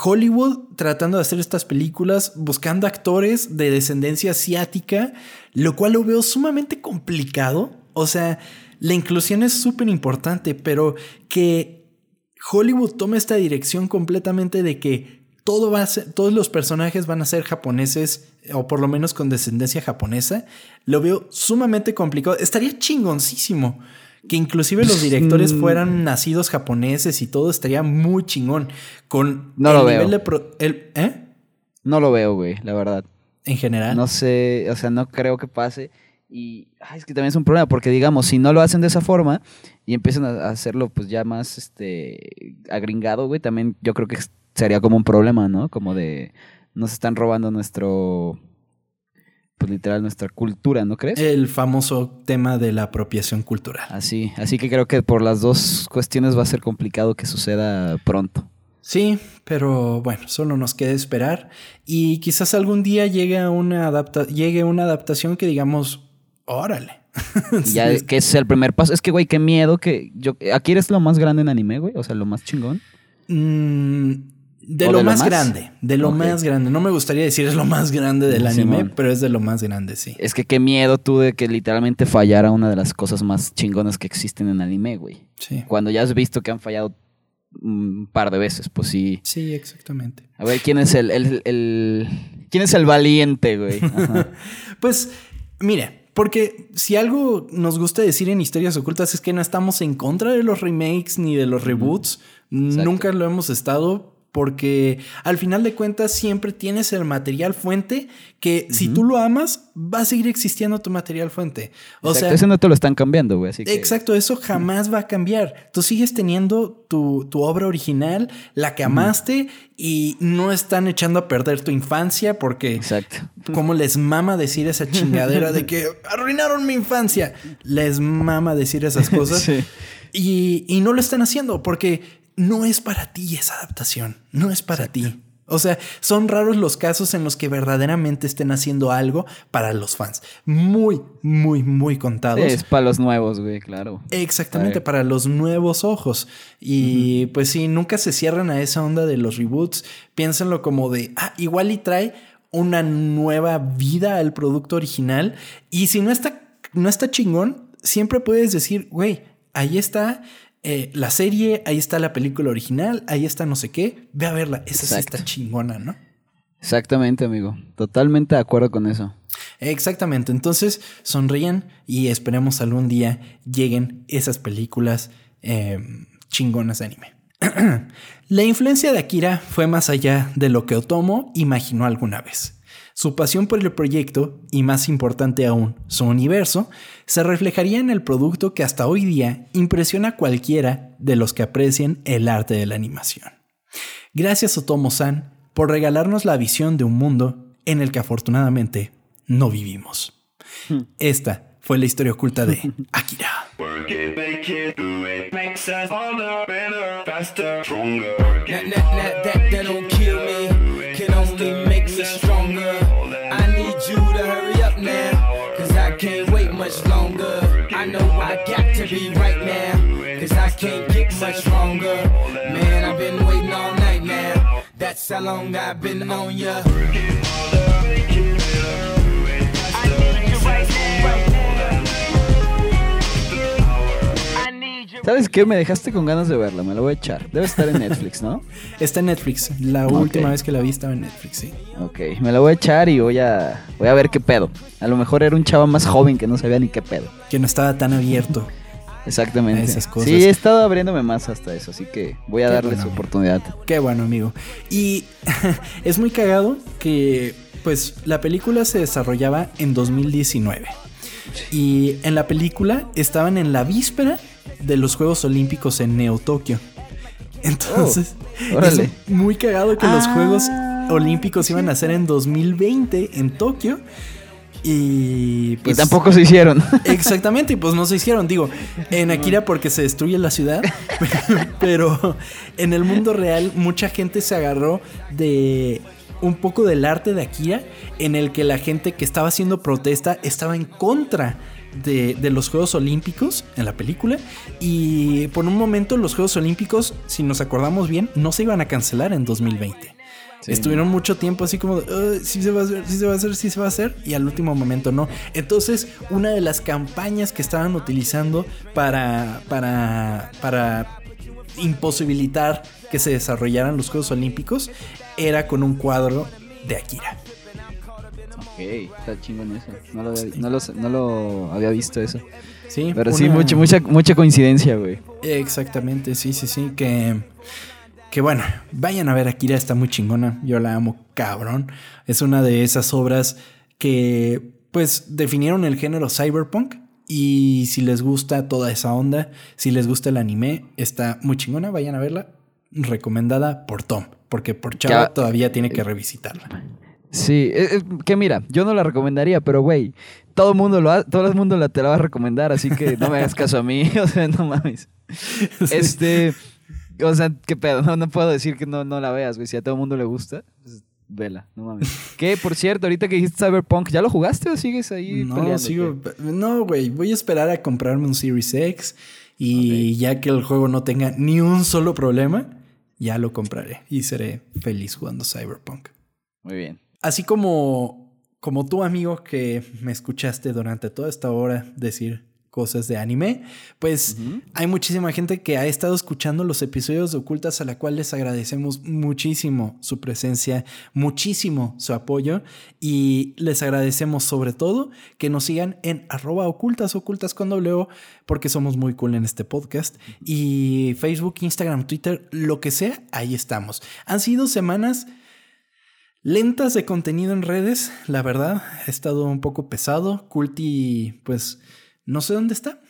Hollywood tratando de hacer estas películas, buscando actores de descendencia asiática, lo cual lo veo sumamente complicado. O sea, la inclusión es súper importante, pero que Hollywood tome esta dirección completamente de que todo va a ser, todos los personajes van a ser japoneses o por lo menos con descendencia japonesa, lo veo sumamente complicado. Estaría chingoncísimo que inclusive los directores Mm. fueran nacidos japoneses y todo estaría muy chingón con No el lo nivel veo. de pro- el- ¿eh? No lo veo, güey, la verdad. En general. No sé, o sea, no creo que pase. Y ay, es que también es un problema, porque digamos, si no lo hacen de esa forma, y empiezan a hacerlo pues ya más este agringado, güey, también yo creo que sería como un problema, ¿no? Como de nos están robando nuestro pues literal nuestra cultura, ¿no crees? El famoso tema de la apropiación cultural. Así, así que creo que por las dos cuestiones va a ser complicado que suceda pronto. Sí, pero bueno, solo nos queda esperar y quizás algún día llegue una, adapta llegue una adaptación que digamos, órale, ya que es el primer paso. Es que, güey, qué miedo que yo... ¿Aquí eres lo más grande en anime, güey? O sea, lo más chingón. Mm, de, lo, más, grande. De lo más grande. No me gustaría decir es lo más grande del anime, pero es de lo más grande, sí. Es que qué miedo tú de que literalmente fallara una de las cosas más chingonas que existen en anime, güey. Sí. Cuando ya has visto que han fallado un par de veces, pues sí. Sí, exactamente. A ver, ¿quién es el, el, quién es el valiente, güey? pues, mire, porque si algo nos gusta decir en Historias Ocultas es que no estamos en contra de los remakes ni de los reboots. Nunca lo hemos estado porque al final de cuentas siempre tienes el material fuente que si tú lo amas va a seguir existiendo tu material fuente. O sea, eso no te lo están cambiando, güey. Exacto, eso jamás va a cambiar. Tú sigues teniendo tu, obra original, la que amaste y no están echando a perder tu infancia porque Exacto. como les mama decir esa chingadera de que arruinaron mi infancia, les mama decir esas cosas. Y, y, no lo están haciendo porque no es para ti esa adaptación, no es para ti. O sea, son raros los casos en los que verdaderamente estén haciendo algo para los fans. Muy, muy, muy contados. es para los nuevos, güey, claro. Exactamente, para los nuevos ojos. Y pues sí, nunca se cierran a esa onda de los reboots. Piénsenlo como de, ah, igual y trae una nueva vida al producto original. Y si no está, no está chingón, siempre puedes decir, güey, ahí está eh, la serie, ahí está la película original, ahí está no sé qué, ve a verla, esa sí está chingona, ¿no? Exactamente, amigo, totalmente de acuerdo con eso. Exactamente, entonces sonrían y esperemos algún día lleguen esas películas em, chingonas de anime. la influencia de Akira fue más allá de lo que Otomo imaginó alguna vez. Su pasión por el proyecto, y más importante aún, su universo, se reflejaría en el producto que hasta hoy día impresiona a cualquiera de los que aprecien el arte de la animación. Gracias Otomo-san por regalarnos la visión de un mundo en el que afortunadamente no vivimos. Hmm. Esta fue la historia oculta de Akira. Can't get much stronger. Man, I've been waiting all night now. That's how long I've been on ya. ¿Sabes qué? Me dejaste con ganas de verla, me la voy a echar. Debe estar en Netflix, ¿no? Está en Netflix. La última vez que la vi estaba en Netflix, sí. Ok, me la voy a echar y voy a, voy a ver qué pedo. A lo mejor era un chavo más joven que no sabía ni qué pedo. Que no estaba tan abierto. Exactamente. esas cosas. Sí, he estado abriéndome más hasta eso, así que voy a darle su oportunidad. Qué bueno, amigo. Y es muy cagado que, pues, la película se desarrollaba en 2019. Y en la película estaban en la víspera de los Juegos Olímpicos en Neo Tokio. Entonces, oh, es muy cagado que los ah, Juegos Olímpicos iban a ser en 2020 en Tokio. Y, pues, tampoco se hicieron. Exactamente, y pues no se hicieron. Digo, en Akira porque se destruye la ciudad, pero en el mundo real mucha gente se agarró de un poco del arte de Akira, en el que la gente que estaba haciendo protesta estaba en contra de, los Juegos Olímpicos en la película. Y por un momento los Juegos Olímpicos, si nos acordamos bien, no se iban a cancelar en 2020. Estuvieron mucho tiempo así como, si se va a hacer, si se va a hacer, si se va a hacer, y al último momento no. Entonces, una de las campañas que estaban utilizando para, para, para imposibilitar que se desarrollaran los Juegos Olímpicos era con un cuadro de Akira está chingón eso. No lo, había, visto eso. Sí, pero sí, mucha, mucha, mucha coincidencia, güey. Exactamente, sí, sí, sí. Que, que bueno, vayan a ver Akira, está muy chingona. Yo la amo cabrón. Es una de esas obras que, pues, definieron el género cyberpunk Y si les gusta toda esa onda, si les gusta el anime, está muy chingona, vayan a verla. Recomendada por Tom, porque por Chava Ya- todavía tiene que revisitarla. Sí, eh, eh, que mira, yo no la recomendaría, pero güey, todo el mundo lo ha- todo el mundo la, te la va a recomendar, así que no me hagas caso a mí, o sea, no mames. Este, o sea, qué pedo, no, no puedo decir que no, no la veas, güey, si a todo el mundo le gusta, pues, vela, no mames. Que, por cierto, ahorita que dijiste Cyberpunk, ¿ya lo jugaste o sigues ahí No, peleándote? sigo. No, güey. Voy a esperar a comprarme un Series X. Y ya que el juego no tenga ni un solo problema, ya lo compraré. Y seré feliz jugando Cyberpunk. Muy bien. Así como, como tú, amigo, que me escuchaste durante toda esta hora decir cosas de anime, pues hay muchísima gente que ha estado escuchando los episodios de Ocultas a la cual les agradecemos muchísimo su presencia, muchísimo su apoyo y les agradecemos sobre todo que nos sigan en arroba ocultas, ocultas con W, porque somos muy cool en este podcast y Facebook, Instagram, Twitter, lo que sea, ahí estamos. Han sido semanas lentas de contenido en redes, la verdad, ha estado un poco pesado. Culti, pues, no sé dónde está.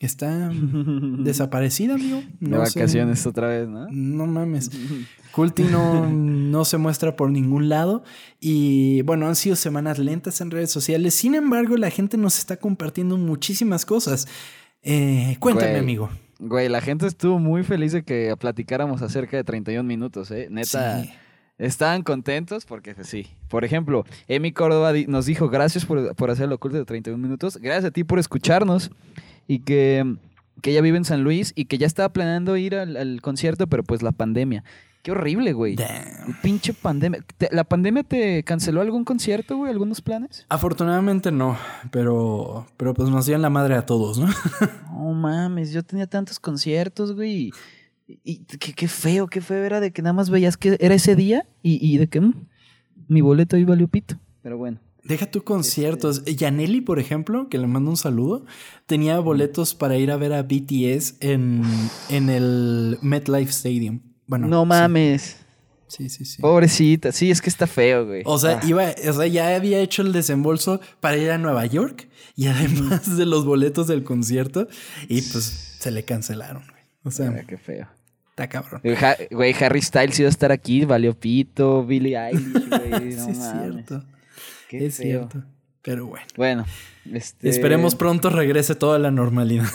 Está desaparecida, amigo. De sé. vacaciones otra vez, ¿no? No mames. Culti no, no se muestra por ningún lado. Y bueno, han sido semanas lentas en redes sociales. Sin embargo, la gente nos está compartiendo muchísimas cosas. Eh, cuéntame, Güey. amigo. Güey, la gente estuvo muy feliz de que platicáramos acerca de 31 minutos, ¿eh? Neta, Sí. Estaban contentos porque pues, sí. Por ejemplo, Emi Córdoba nos dijo gracias por, por hacer el oculto de 31 minutos. Gracias a ti por escucharnos y que, que ella vive en San Luis y que ya estaba planeando ir al, al concierto, pero pues la pandemia. Qué horrible, güey. Damn. Pinche pandemia. ¿Te- ¿La pandemia te canceló algún concierto, güey? ¿Algunos planes? Afortunadamente no, pero, pero pues nos dio en la madre a todos, ¿no? No mames, yo tenía tantos conciertos, güey. Y, qué, qué feo, qué feo era de que nada más veías que era ese día y, y de que mm, mi boleto ahí valió pito. Pero bueno. Deja tu conciertos. Yaneli, por ejemplo, que le mando un saludo, tenía boletos para ir a ver a BTS en, en el MetLife Stadium. Bueno, no mames. Sí, sí, sí. Pobrecita. Sí, es que está feo, güey. O sea, Ah, iba, o sea, ya había hecho el desembolso para ir a Nueva York y además de los boletos del concierto y pues se le cancelaron. güey. O sea, ah, qué feo. Está cabrón. Güey, Ha- Güey, Harry Styles iba a estar aquí, valió pito, Billie Eilish, güey. sí, No es mames. cierto. Qué es feo. cierto. Pero bueno. Bueno, este, Esperemos pronto regrese toda la normalidad.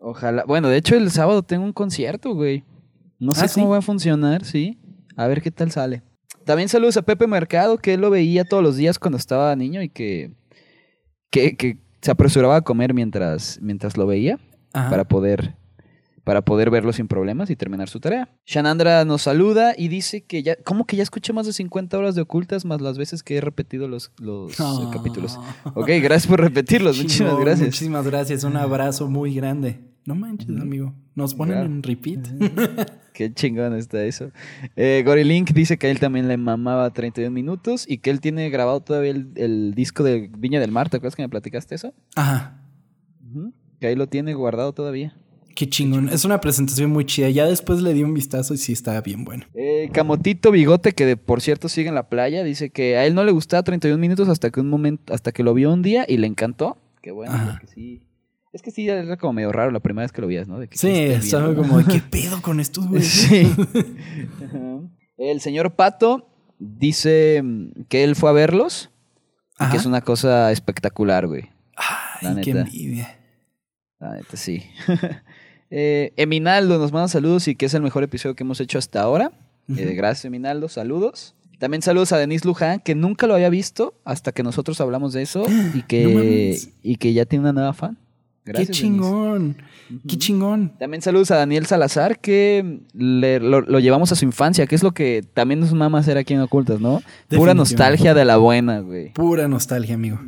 Ojalá. Bueno, de hecho, el sábado tengo un concierto, güey. No sé ¿Ah, cómo sí? va a funcionar, sí. A ver qué tal sale. También saludos a Pepe Mercado, que él lo veía todos los días cuando estaba niño y que, que, que se apresuraba a comer mientras, mientras lo veía Ajá. para poder para poder verlo sin problemas y terminar su tarea. Shanandra nos saluda y dice que ya, ¿cómo que ya escuché más de 50 horas de ocultas más las veces que he repetido los, los eh, Ah. capítulos? Ok, gracias por repetirlos, muchísimas gracias. Muchísimas gracias. Un abrazo muy grande. No manches, amigo. Nos ponen Claro. en repeat. Qué chingón está eso. Eh, Gorilink dice que a él también le mamaba 31 minutos y que él tiene grabado todavía el, el disco de Viña del Mar. ¿Te acuerdas que me platicaste eso? Ajá. Que ahí lo tiene guardado todavía. Qué chingón. Es una presentación muy chida. Ya después le di un vistazo y sí está bien bueno. Eh, Camotito Bigote, que de, por cierto sigue en la playa, dice que a él no le gustaba 31 minutos hasta que un momento, hasta que lo vio un día y le encantó. Qué bueno, porque sí. Es que sí, era como medio raro la primera vez que lo vías, ¿no? De que, Sí, ¿qué estás estaba como, de, ¿qué pedo con estos güeyes? Sí. El señor Pato dice mm, que él fue a verlos y que es una cosa espectacular, güey. La Ay, qué envidia. La neta, sí. eh, Eminaldo nos manda saludos y que es el mejor episodio que hemos hecho hasta ahora. Eh, gracias, Eminaldo. Saludos. También saludos a Denise Luján, que nunca lo había visto hasta que nosotros hablamos de eso y que, y que ya tiene una nueva fan. Gracias, qué chingón. Qué chingón. También saludos a Daniel Salazar, que le- lo, lo llevamos a su infancia, que es lo que también nos mama hacer aquí en Ocultas, ¿no? Pura nostalgia de la buena, güey. Pura nostalgia, amigo.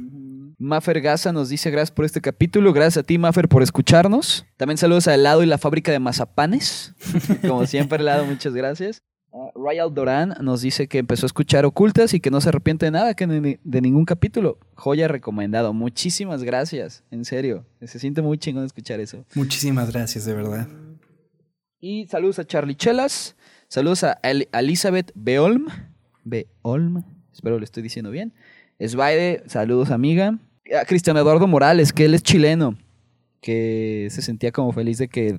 Mafer Gaza nos dice gracias por este capítulo. Gracias a ti, Mafer, por escucharnos. También saludos a Helado y la fábrica de mazapanes. Como siempre, Helado, muchas gracias. Ah, Royal Doran nos dice que empezó a escuchar Ocultas y que no se arrepiente de nada, que ni- de ningún capítulo. Joya recomendado. Muchísimas gracias. En serio. Se siente muy chingón escuchar eso. Muchísimas gracias, de verdad. Y saludos a Charlie Chelas. Saludos a El- a Elizabeth Beolm. Beolm. Espero lo estoy diciendo bien. Esbaide, saludos amiga. A Cristian Eduardo Morales, que él es chileno. que se sentía como feliz de que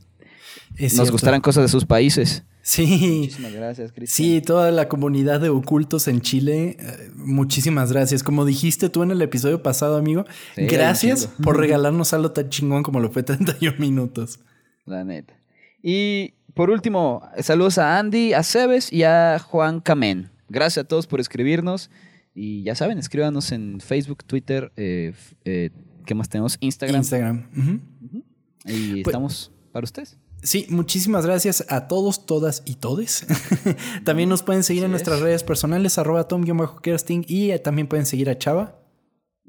nos gustaran cosas de sus países. Sí. Muchísimas gracias, Cristian. Sí, toda la comunidad de ocultos en Chile, eh, muchísimas gracias. Como dijiste tú en el episodio pasado, amigo, Sí, gracias por regalarnos algo tan chingón como lo fue 31 minutos. La neta. Y por último, saludos a Andy, a Cebes y a Juan Camén. Gracias a todos por escribirnos. Y ya saben, escríbanos en Facebook, Twitter, eh, eh, ¿qué más tenemos? Instagram. Instagram. Y Pues- estamos para ustedes. Sí, muchísimas gracias a todos, todas y todes. también nos pueden seguir en nuestras es. redes personales, arroba tom-kersting y eh, también pueden seguir a Chava.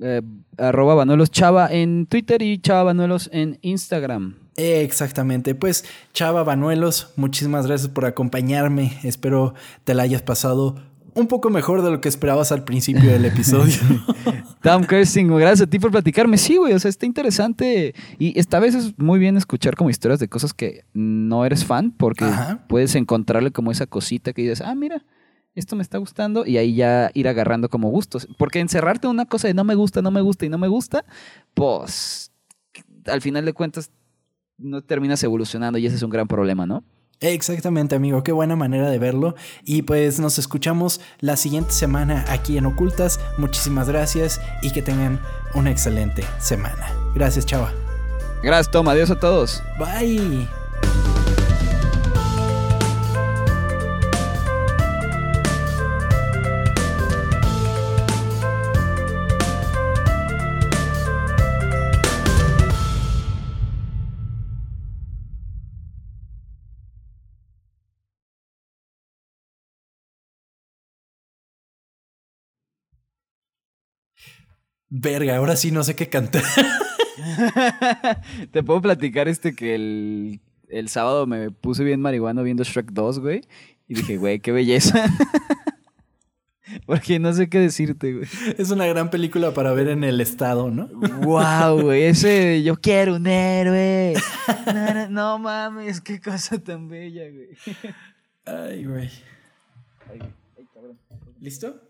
Eh, arroba Banuelos Chava en Twitter y Chava Banuelos en Instagram. Exactamente, pues Chava Banuelos, muchísimas gracias por acompañarme. Espero te la hayas pasado un poco mejor de lo que esperabas al principio del episodio. Tom Kersting, gracias a ti por platicarme. Sí, güey, o sea, está interesante. Y esta vez es muy bien escuchar como historias de cosas que no eres fan, porque Ajá. puedes encontrarle como esa cosita que dices, ah, mira, esto me está gustando, y ahí ya ir agarrando como gustos. Porque encerrarte en una cosa de no me gusta, no me gusta y no me gusta, pues al final de cuentas no terminas evolucionando y ese es un gran problema, ¿no? Exactamente, amigo, qué buena manera de verlo. Y pues nos escuchamos la siguiente semana aquí en Ocultas. Muchísimas gracias y que tengan una excelente semana. Gracias, Chava. Gracias, Tom. Adiós a todos. Bye. Verga, ahora sí no sé qué cantar. Te puedo platicar este que el, el sábado me puse bien marihuano viendo Shrek 2, güey. Y dije, güey, qué belleza. Porque no sé qué decirte, güey. Es una gran película para ver en el estado, ¿no? Wow, güey. Ese yo quiero un héroe. No, no, no mames, qué cosa tan bella, güey. Ay, güey. ¿Listo?